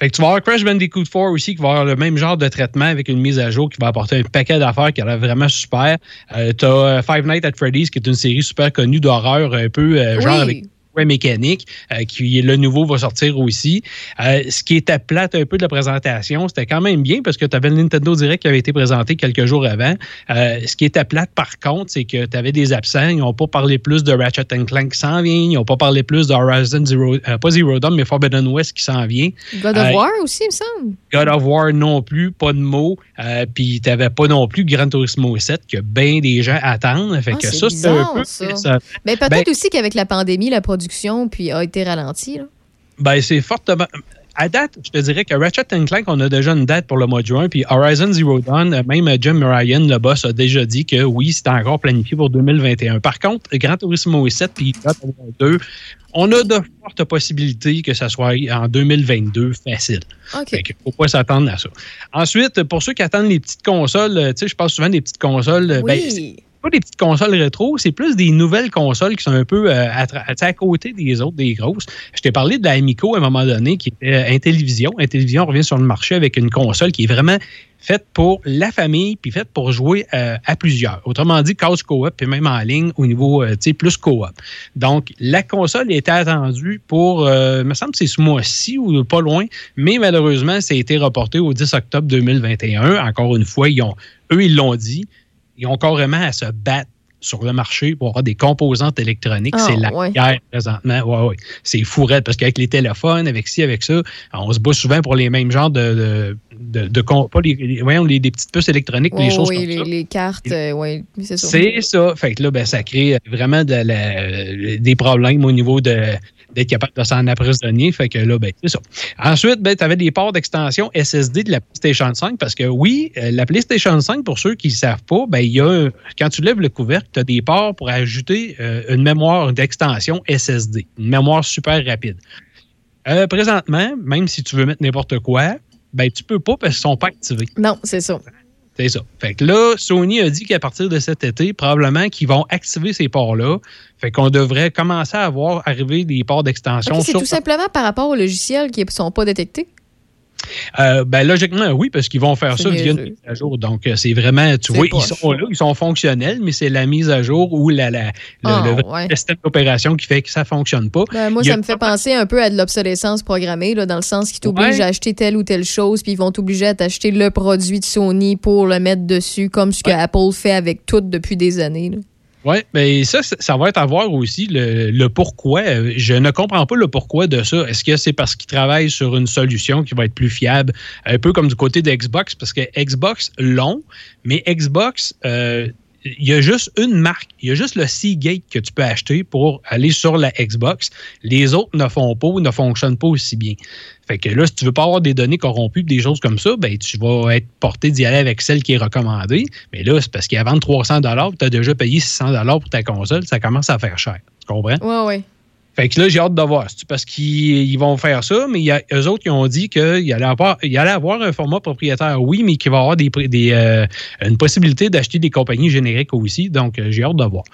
Fait que tu vas avoir Crash Bandicoot 4 aussi qui va avoir le même genre de traitement avec une mise à jour qui va apporter un paquet d'affaires qui a l'air vraiment super. Euh, tu as Five Nights at Freddy's qui est une série super connue d'horreur un peu euh, genre avec ouais, mécanique, euh, qui le nouveau va sortir aussi. Euh, ce qui était plate un peu de la présentation, c'était quand même bien parce que tu avais le Nintendo Direct qui avait été présenté quelques jours avant. Euh, ce qui était plate par contre, c'est que tu avais des absents. Ils n'ont pas parlé plus de Ratchet Clank qui s'en vient. Ils n'ont pas parlé plus de Horizon Zero, euh, pas Zero Dawn, mais Forbidden West qui s'en vient. God of War aussi, il me semble. God of War non plus, pas de mots. Euh, Puis tu n'avais pas non plus Gran Turismo 7 que bien des gens attendent. Fait Ah, que ça, c'est un peu. ça. ça- Ben, peut-être Ben- aussi qu'avec la pandémie, la production puis a été ralentie. là. Ben, c'est fortement. À date, je te dirais que Ratchet Clank, on a déjà une date pour le mois de juin. Puis Horizon Zero Dawn, euh, même Jim Ryan, le boss, a déjà dit que oui, c'est encore planifié pour 2021. Par contre, Gran Turismo 7 puis War 2, on a de fortes possibilités que ça soit en 2022 facile. OK. Que faut pas s'attendre à ça. Ensuite, pour ceux qui attendent les petites consoles, tu sais, je parle souvent des petites consoles. ben, Oui. Pas des petites consoles rétro, c'est plus des nouvelles consoles qui sont un peu euh, à, côté des autres, des grosses. Je t'ai parlé de la Amico à un moment donné qui était euh, Intellivision. Intellivision revient sur le marché avec une console qui est vraiment faite pour la famille puis faite pour jouer euh, à plusieurs. Autrement dit, couch co-op puis même en ligne au niveau, euh, tu sais, plus co-op. Donc, la console était attendue pour, euh, me semble que c'est ce mois-ci ou pas loin, mais malheureusement, ça a été reporté au 10 octobre 2021. Encore une fois, ils ont, eux, ils l'ont dit, ils ont carrément à se battre sur le marché pour avoir des composantes électroniques. Ah, c'est la ouais. guerre présentement. Ouais, ouais. C'est fourrette parce qu'avec les téléphones, avec ci, avec ça, on se bat souvent pour les mêmes genres de. de, de, pas les, les- des petites puces électroniques, les choses oui, comme les, ça. les cartes, euh, c'est ça. C'est ça. Fait que là, ben, ça crée vraiment de la- des problèmes au niveau de d'être capable de s'en apprisonnier. Fait que là, ben, c'est ça. Ensuite, ben, tu avais des ports d'extension SSD de la PlayStation 5 parce que oui, euh, la PlayStation 5, pour ceux qui ne savent pas, ben, y a, quand tu lèves le couvercle, tu as des ports pour ajouter euh, une mémoire d'extension SSD, une mémoire super rapide. Euh, présentement, même si tu veux mettre n'importe quoi, ben, tu peux pas parce qu'ils sont pas activés. Non, c'est ça. C'est ça. Fait que là, Sony a dit qu'à partir de cet été, probablement qu'ils vont activer ces ports-là. Fait qu'on devrait commencer à voir arriver des ports d'extension c'est sur. tout simplement par rapport aux logiciels qui ne sont pas détectés. Euh, ben, logiquement, oui, parce qu'ils vont faire ça via une mise à jour. Donc, euh, c'est vraiment, tu vois, ils sont là, ils sont fonctionnels, mais c'est la mise à jour ou la, la- le, Ah, le système d'opération qui fait que ça fonctionne pas. Ben, moi, Il ça me fait penser un peu à de l'obsolescence programmée, là, dans le sens qu'ils t'obligent Ouais. à acheter telle ou telle chose, puis ils vont t'obliger à t'acheter le produit de Sony pour le mettre dessus, comme ce que Apple fait avec tout depuis des années. là. Oui, mais ça, ça va être à voir aussi le, pourquoi. Je ne comprends pas le pourquoi de ça. Est-ce que c'est parce qu'ils travaillent sur une solution qui va être plus fiable, un peu comme du côté de Xbox, parce que Xbox long, mais Xbox, euh, il y a juste une marque, il y a juste le Seagate que tu peux acheter pour aller sur la Xbox. Les autres ne font pas ou ne fonctionnent pas aussi bien. Fait que là, si tu veux pas avoir des données corrompues, des choses comme ça, ben tu vas être porté d'y aller avec celle qui est recommandée. Mais là, c'est parce qu'à vendre 300 tu as déjà payé 600 pour ta console, ça commence à faire cher. Tu comprends? Ouais, ouais. Fait que là, j'ai hâte de voir. C'est parce qu'ils ils vont faire ça, mais il y a, eux autres qui ont dit qu'il allait, avoir, il allait avoir un format propriétaire, oui, mais qu'il va y avoir des, prix- des, euh, une possibilité d'acheter des compagnies génériques aussi. Donc, euh, j'ai hâte de voir.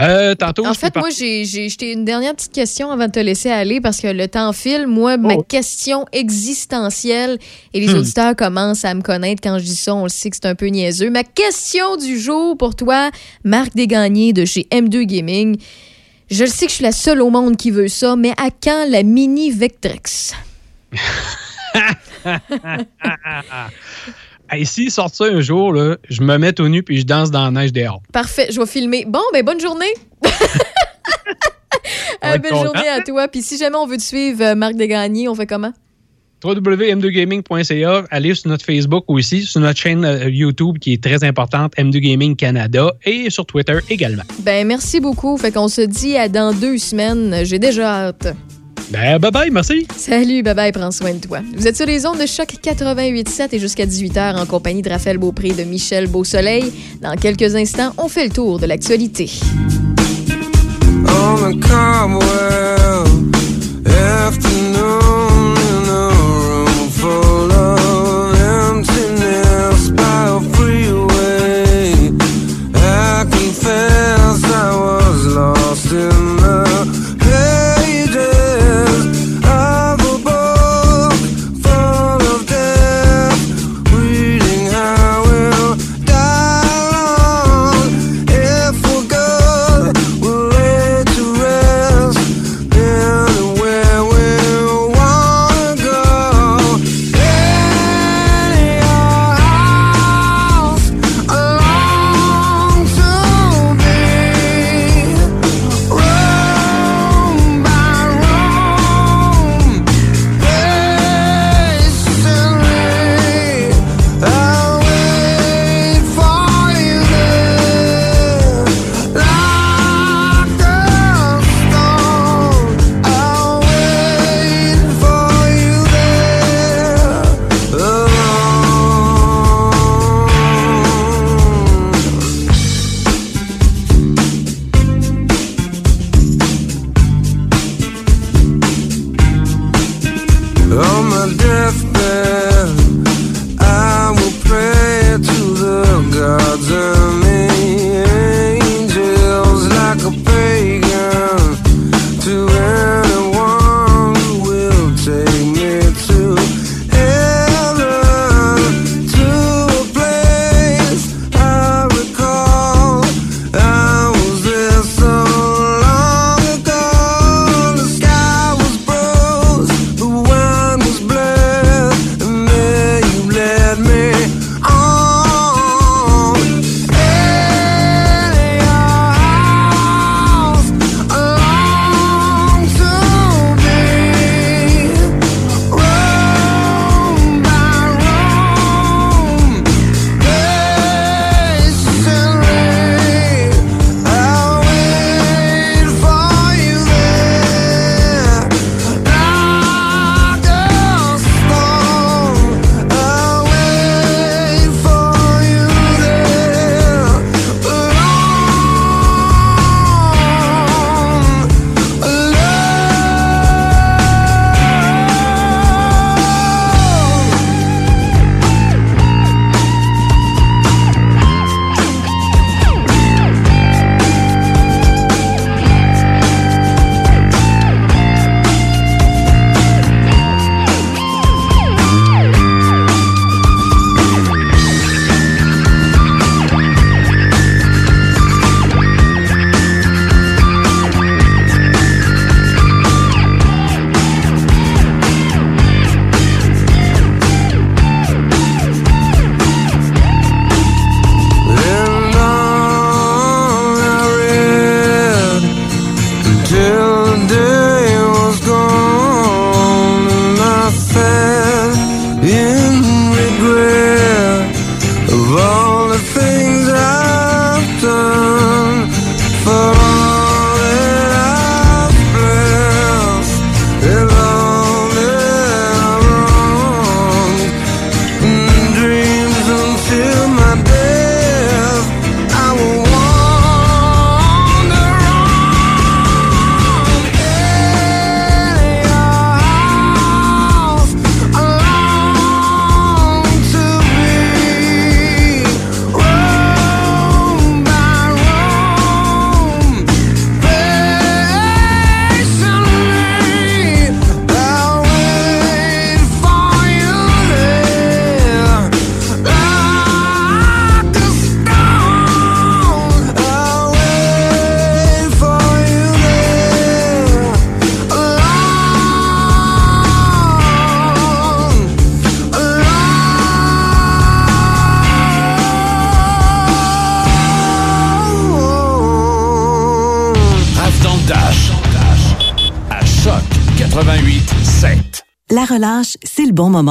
Euh, tantôt, En fait, moi, j'ai une dernière petite question avant de te laisser aller parce que le temps file. Moi, ma question existentielle, et les Hmm. auditeurs commencent à me connaître quand je dis ça, on le sait que c'est un peu niaiseux. Ma question du jour pour toi, Marc Desgagnés de chez M2 Gaming. Je le sais que je suis la seule au monde qui veut ça, mais à quand la mini Vectrex? (laughs) Hey, S'ils sortent ça un jour, là, je me mets au nu puis je danse dans la neige dehors. Parfait, je vais filmer. Bon, ben bonne journée! (laughs) Euh, belle content. journée à toi. Puis si jamais on veut te suivre, euh, Marc Desgagnés, on fait comment? www.m2gaming.ca. Allez sur notre Facebook aussi, sur notre chaîne euh, YouTube qui est très importante, M2 Gaming Canada, et sur Twitter également. Ben merci beaucoup. Fait qu'on se dit à dans deux semaines. J'ai déjà hâte. Ben, bye bye, merci. Salut, bye bye, prends soin de toi. Vous êtes sur les ondes de choc 88.7 et jusqu'à 18h en compagnie de Raphaël Beaupré et de Michel Beausoleil. Dans quelques instants, on fait le tour de l'actualité. On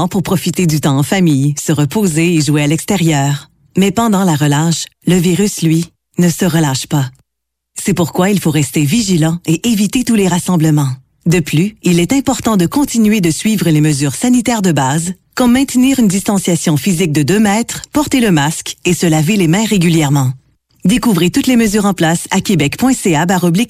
pour profiter du temps en famille, se reposer et jouer à l'extérieur. Mais pendant la relâche, le virus, lui, ne se relâche pas. C'est pourquoi il faut rester vigilant et éviter tous les rassemblements. De plus, il est important de continuer de suivre les mesures sanitaires de base, comme maintenir une distanciation physique de 2 mètres, porter le masque et se laver les mains régulièrement. Découvrez toutes les mesures en place à québec.ca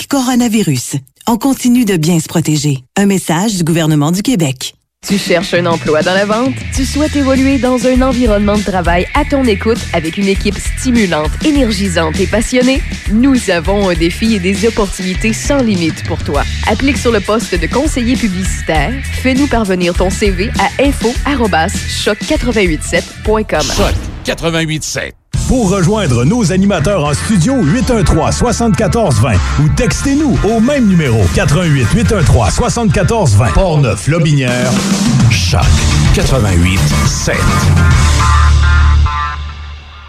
coronavirus. On continue de bien se protéger. Un message du gouvernement du Québec. Tu cherches un emploi dans la vente? Tu souhaites évoluer dans un environnement de travail à ton écoute avec une équipe stimulante, énergisante et passionnée? Nous avons un défi et des opportunités sans limite pour toi. Applique sur le poste de conseiller publicitaire. Fais-nous parvenir ton CV à info-choc887.com. Choc 88.7. Pour rejoindre nos animateurs en studio 813 74 20 ou textez-nous au même numéro 88 813 74 20 Portneuf Lobinière Choc 88.7.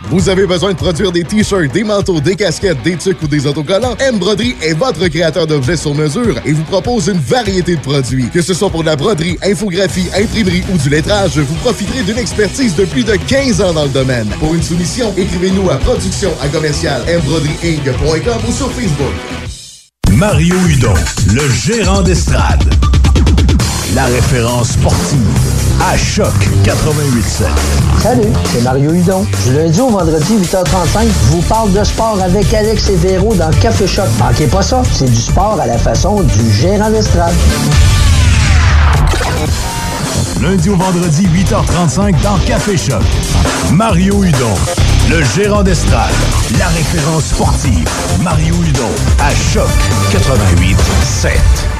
Vous avez besoin de produire des t-shirts, des manteaux, des casquettes, des tucs ou des autocollants? M Broderie est votre créateur d'objets sur mesure et vous propose une variété de produits. Que ce soit pour de la broderie, infographie, imprimerie ou du lettrage, vous profiterez d'une expertise de plus de 15 ans dans le domaine. Pour une soumission, écrivez-nous à production à commercial ou sur Facebook. Mario Hudon, le gérant d'estrade. La référence sportive à Choc 88.7. Salut, c'est Mario Hudon. Du lundi au vendredi, 8h35, je vous parle de sport avec Alex et Véro dans Café Choc. Manquez pas ça, c'est du sport à la façon du gérant d'estrade. Lundi au vendredi, 8h35 dans Café Choc. Mario Hudon, le gérant d'estrade. La référence sportive. Mario Hudon à Choc 88.7.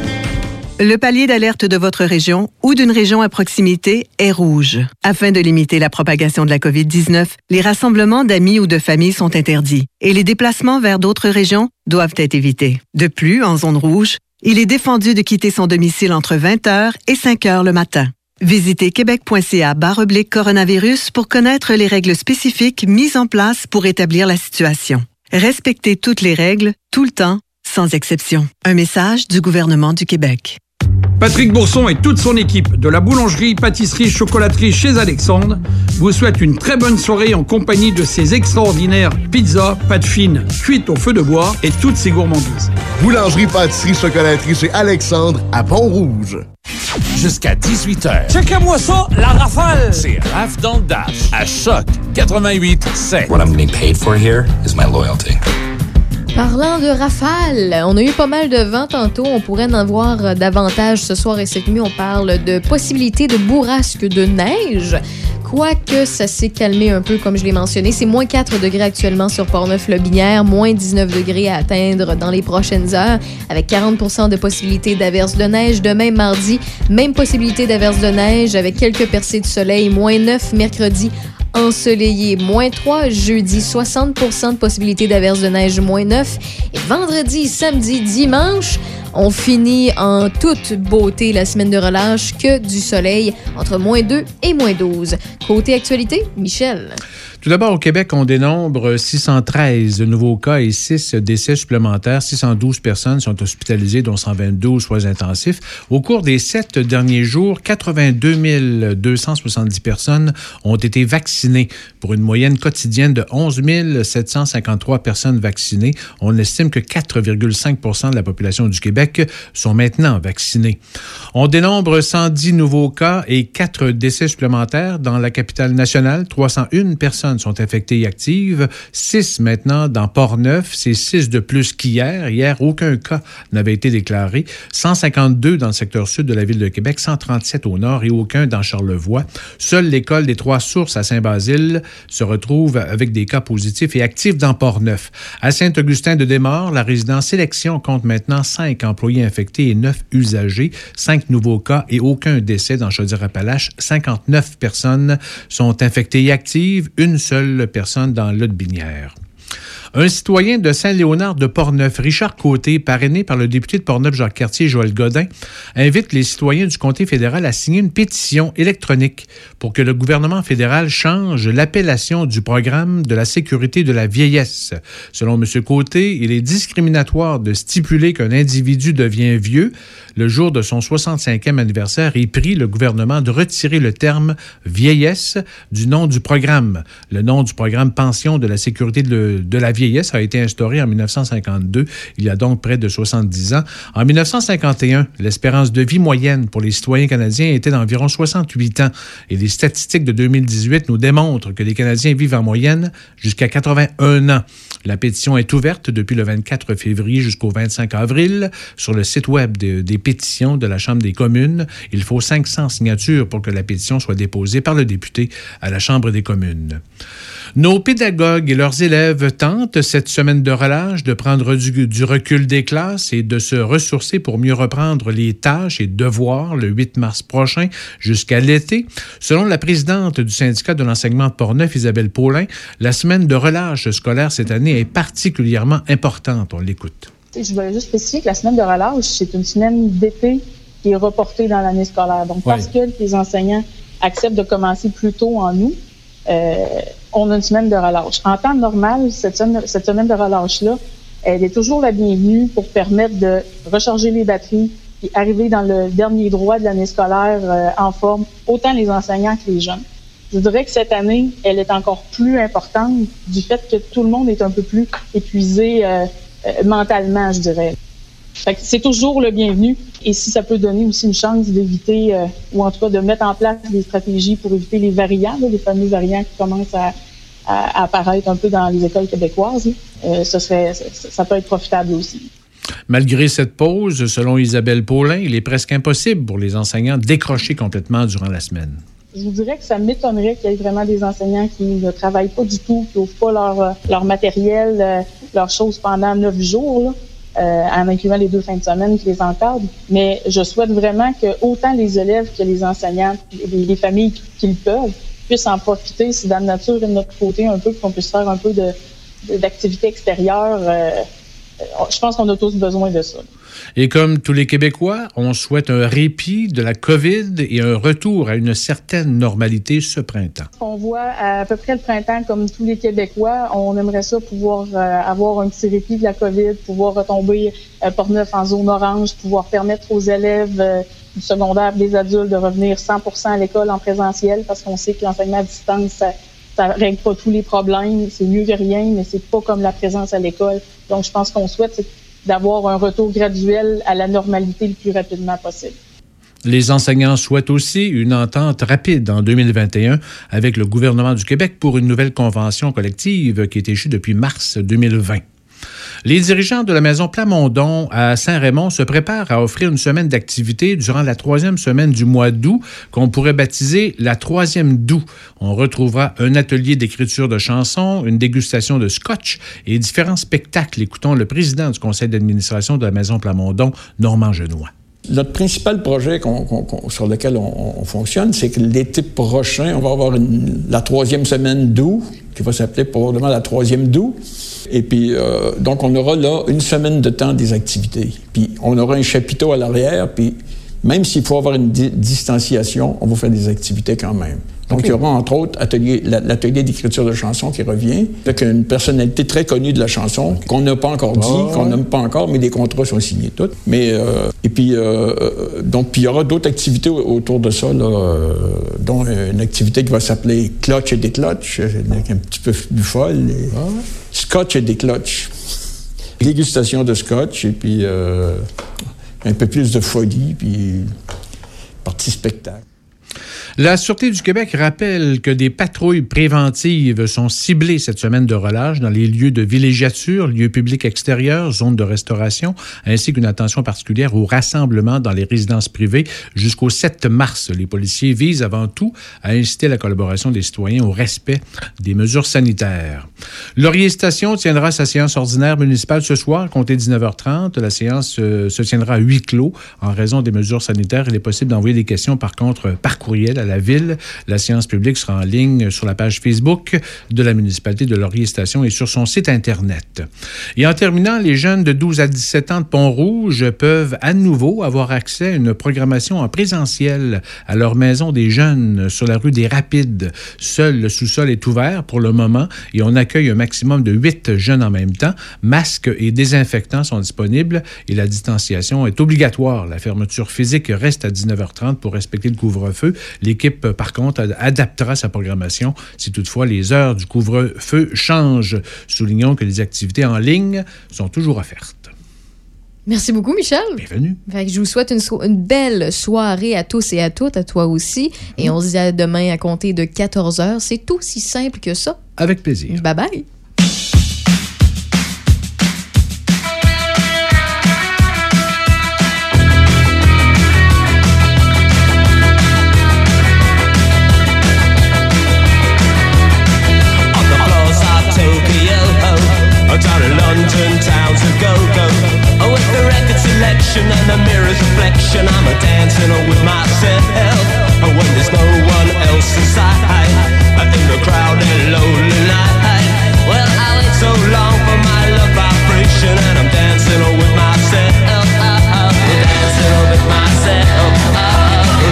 Le palier d'alerte de votre région ou d'une région à proximité est rouge. Afin de limiter la propagation de la COVID-19, les rassemblements d'amis ou de familles sont interdits et les déplacements vers d'autres régions doivent être évités. De plus, en zone rouge, il est défendu de quitter son domicile entre 20h et 5h le matin. Visitez québec.ca oblique coronavirus pour connaître les règles spécifiques mises en place pour établir la situation. Respectez toutes les règles, tout le temps, sans exception. Un message du gouvernement du Québec. Patrick Bourson et toute son équipe de la boulangerie, pâtisserie, chocolaterie chez Alexandre vous souhaitent une très bonne soirée en compagnie de ces extraordinaires pizzas, pâtes fines, cuites au feu de bois et toutes ces gourmandises. Boulangerie, pâtisserie, chocolaterie chez Alexandre à Pont-Rouge. Jusqu'à 18h. Checkez-moi ça, la rafale! C'est Raph dans le Dash à Choc 88.7. What I'm getting paid for here is my loyalty. Parlant de rafales, on a eu pas mal de vent tantôt. On pourrait en voir euh, davantage ce soir et cette nuit. On parle de possibilité de bourrasque de neige. Quoique ça s'est calmé un peu, comme je l'ai mentionné. C'est moins 4 degrés actuellement sur Portneuf-Lobinière, moins 19 degrés à atteindre dans les prochaines heures, avec 40% de possibilité d'averse de neige. Demain, mardi, même possibilité d'averse de neige avec quelques percées de soleil, moins 9 mercredi ensoleillé, moins 3. Jeudi, 60% de possibilité d'averse de neige, moins 9. Et vendredi, samedi, dimanche, on finit en toute beauté la semaine de relâche que du soleil entre moins 2 et moins 12. Côté actualité, Michel. Tout d'abord, au Québec, on dénombre 613 nouveaux cas et 6 décès supplémentaires. 612 personnes sont hospitalisées, dont 122 aux soins intensifs. Au cours des sept derniers jours, 82 270 personnes ont été vaccinées pour une moyenne quotidienne de 11 753 personnes vaccinées. On estime que 4,5 de la population du Québec sont maintenant vaccinés. On dénombre 110 nouveaux cas et 4 décès supplémentaires dans la capitale nationale. 301 personnes sont infectées et actives, 6 maintenant dans Port-Neuf, c'est 6 de plus qu'hier. Hier, aucun cas n'avait été déclaré. 152 dans le secteur sud de la ville de Québec, 137 au nord et aucun dans Charlevoix. Seule l'école des Trois Sources à Saint-Basile se retrouve avec des cas positifs et actifs dans Port-Neuf. À Saint-Augustin de Desmaures, la résidence Sélection compte maintenant 5 employés infectés et 9 usagers, 5 nouveaux cas et aucun décès dans Chaudière-Appalaches. 59 personnes sont infectées et actives, une seule personne dans l'autre binière. Un citoyen de Saint-Léonard de Portneuf, Richard Côté, parrainé par le député de Portneuf, Jacques Cartier, Joël Godin, invite les citoyens du comté fédéral à signer une pétition électronique pour que le gouvernement fédéral change l'appellation du programme de la sécurité de la vieillesse. Selon M. Côté, il est discriminatoire de stipuler qu'un individu devient vieux le jour de son 65e anniversaire et prie le gouvernement de retirer le terme vieillesse du nom du programme. Le nom du programme Pension de la sécurité de, de la vieillesse a été instauré en 1952, il y a donc près de 70 ans. En 1951, l'espérance de vie moyenne pour les citoyens canadiens était d'environ 68 ans et les statistiques de 2018 nous démontrent que les Canadiens vivent en moyenne jusqu'à 81 ans. La pétition est ouverte depuis le 24 février jusqu'au 25 avril sur le site web de- des pétitions de la Chambre des communes. Il faut 500 signatures pour que la pétition soit déposée par le député à la Chambre des communes. Nos pédagogues et leurs élèves tentent cette semaine de relâche de prendre du, du recul des classes et de se ressourcer pour mieux reprendre les tâches et devoirs le 8 mars prochain jusqu'à l'été. Selon la présidente du syndicat de l'enseignement de Portneuf, Isabelle Paulin, la semaine de relâche scolaire cette année est particulièrement importante. On l'écoute. Je voulais juste spécifier que la semaine de relâche, c'est une semaine d'été qui est reportée dans l'année scolaire. Donc, parce que les enseignants acceptent de commencer plus tôt en août, euh, on a une semaine de relâche. En temps normal, cette semaine, semaine de relâche-là, elle est toujours la bienvenue pour permettre de recharger les batteries et arriver dans le dernier droit de l'année scolaire euh, en forme, autant les enseignants que les jeunes. Je dirais que cette année, elle est encore plus importante du fait que tout le monde est un peu plus épuisé euh, euh, mentalement, je dirais. C'est toujours le bienvenu. Et si ça peut donner aussi une chance d'éviter, euh, ou en tout cas de mettre en place des stratégies pour éviter les variants, là, les fameux variants qui commencent à, à- à apparaître un peu dans les écoles québécoises, euh, ce serait, ça, ça peut être profitable aussi. Malgré cette pause, selon Isabelle Paulin, il est presque impossible pour les enseignants de décrocher complètement durant la semaine. Je vous dirais que ça m'étonnerait qu'il y ait vraiment des enseignants qui ne travaillent pas du tout, qui n'ouvrent pas leur, euh, leur matériel, leurs choses pendant neuf jours, là, euh, en incluant les deux fins de semaine qui les encadrent. Mais je souhaite vraiment que autant les élèves que les enseignants, les, les familles qui, le peuvent, puissent en profiter si dans la nature de notre côté un peu, qu'on puisse faire un peu d'activité extérieure. euh, euh, je pense qu'on a tous besoin de ça. Et comme tous les Québécois, on souhaite un répit de la COVID et un retour à une certaine normalité ce printemps. On voit à peu près le printemps comme tous les Québécois. On aimerait ça pouvoir euh, avoir un petit répit de la COVID, pouvoir retomber euh, Portneuf en zone orange, pouvoir permettre aux élèves euh, du secondaire, des adultes de revenir 100 à l'école en présentiel parce qu'on sait que l'enseignement à distance, ça, ça règle pas tous les problèmes. C'est mieux que rien, mais c'est pas comme la présence à l'école. Donc, je pense qu'on souhaite d'avoir un retour graduel à la normalité le plus rapidement possible. Les enseignants souhaitent aussi une entente rapide en 2021 avec le gouvernement du Québec pour une nouvelle convention collective qui est échue depuis mars 2020. Les dirigeants de la maison Plamondon à Saint-Raymond se préparent à offrir une semaine d'activité durant la troisième semaine du mois d'août qu'on pourrait baptiser la troisième d'août. On retrouvera un atelier d'écriture de chansons, une dégustation de scotch et différents spectacles. Écoutons le président du conseil d'administration de la maison Plamondon, Normand Genois. Notre principal projet sur lequel on, on fonctionne, c'est que l'été prochain, on va avoir la troisième semaine d'août, qui va s'appeler probablement la troisième d'août. Et puis, euh, donc, on aura là une semaine de temps des activités. Puis, on aura un chapiteau à l'arrière, puis même s'il faut avoir une di- distanciation, on va faire des activités quand même. Donc, il y aura entre autres atelier- la- l'atelier d'écriture de chansons qui revient, avec une personnalité très connue de la chanson, qu'on n'a pas encore dit, qu'on n'aime pas encore, mais les contrats sont signés tous. Mais, euh, et puis, euh, euh, donc, puis il y aura d'autres activités au- autour de ça, là, euh, dont une activité qui va s'appeler Clutch et des Clutch, euh, un petit peu plus folle. et Scotch et des Clutch. Dégustation de scotch, et puis un peu plus de folie, puis partie spectacle. La Sûreté du Québec rappelle que des patrouilles préventives sont ciblées cette semaine de relâche dans les lieux de villégiature, lieux publics extérieurs, zones de restauration, ainsi qu'une attention particulière aux rassemblements dans les résidences privées jusqu'au 7 mars. Les policiers visent avant tout à inciter la collaboration des citoyens au respect des mesures sanitaires. Laurier Station tiendra sa séance ordinaire municipale ce soir, compté 19h30. La séance euh, se tiendra à huis clos en raison des mesures sanitaires. Il est possible d'envoyer des questions, par contre, par courriel à la ville. La séance publique sera en ligne sur la page Facebook de la municipalité de Laurier-Station et sur son site Internet. Et en terminant, les jeunes de 12 à 17 ans de Pont-Rouge peuvent à nouveau avoir accès à une programmation en présentiel à leur maison des jeunes sur la rue des Rapides. Seul le sous-sol est ouvert pour le moment et on accueille un maximum de 8 jeunes en même temps. Masques et désinfectants sont disponibles et la distanciation est obligatoire. La fermeture physique reste à 19h30 pour respecter le couvre-feu. L'équipe, par contre, adaptera sa programmation si toutefois les heures du couvre-feu changent. Soulignons que les activités en ligne sont toujours offertes. Merci beaucoup, Michel. Bienvenue. je vous souhaite une, belle soirée à tous et à toutes, à toi aussi. Et on se dit à demain à compter de 14 h. C'est aussi simple que ça. Avec plaisir. Bye bye. Selection and the mirror's reflection. I'm a dancing with myself. Oh, when there's no one else inside. In the crowded lonely night. Well, I wait so long for my love vibration And I'm dancing with myself. Dancing with myself.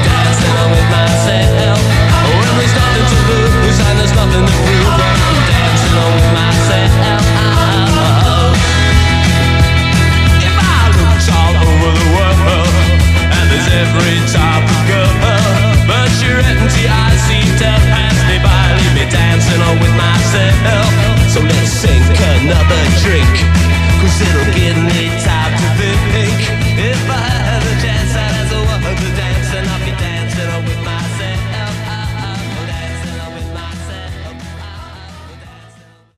Dancing with myself. When there's nothing to lose and there's nothing to prove myself. So let's sink another drink Cause it'll get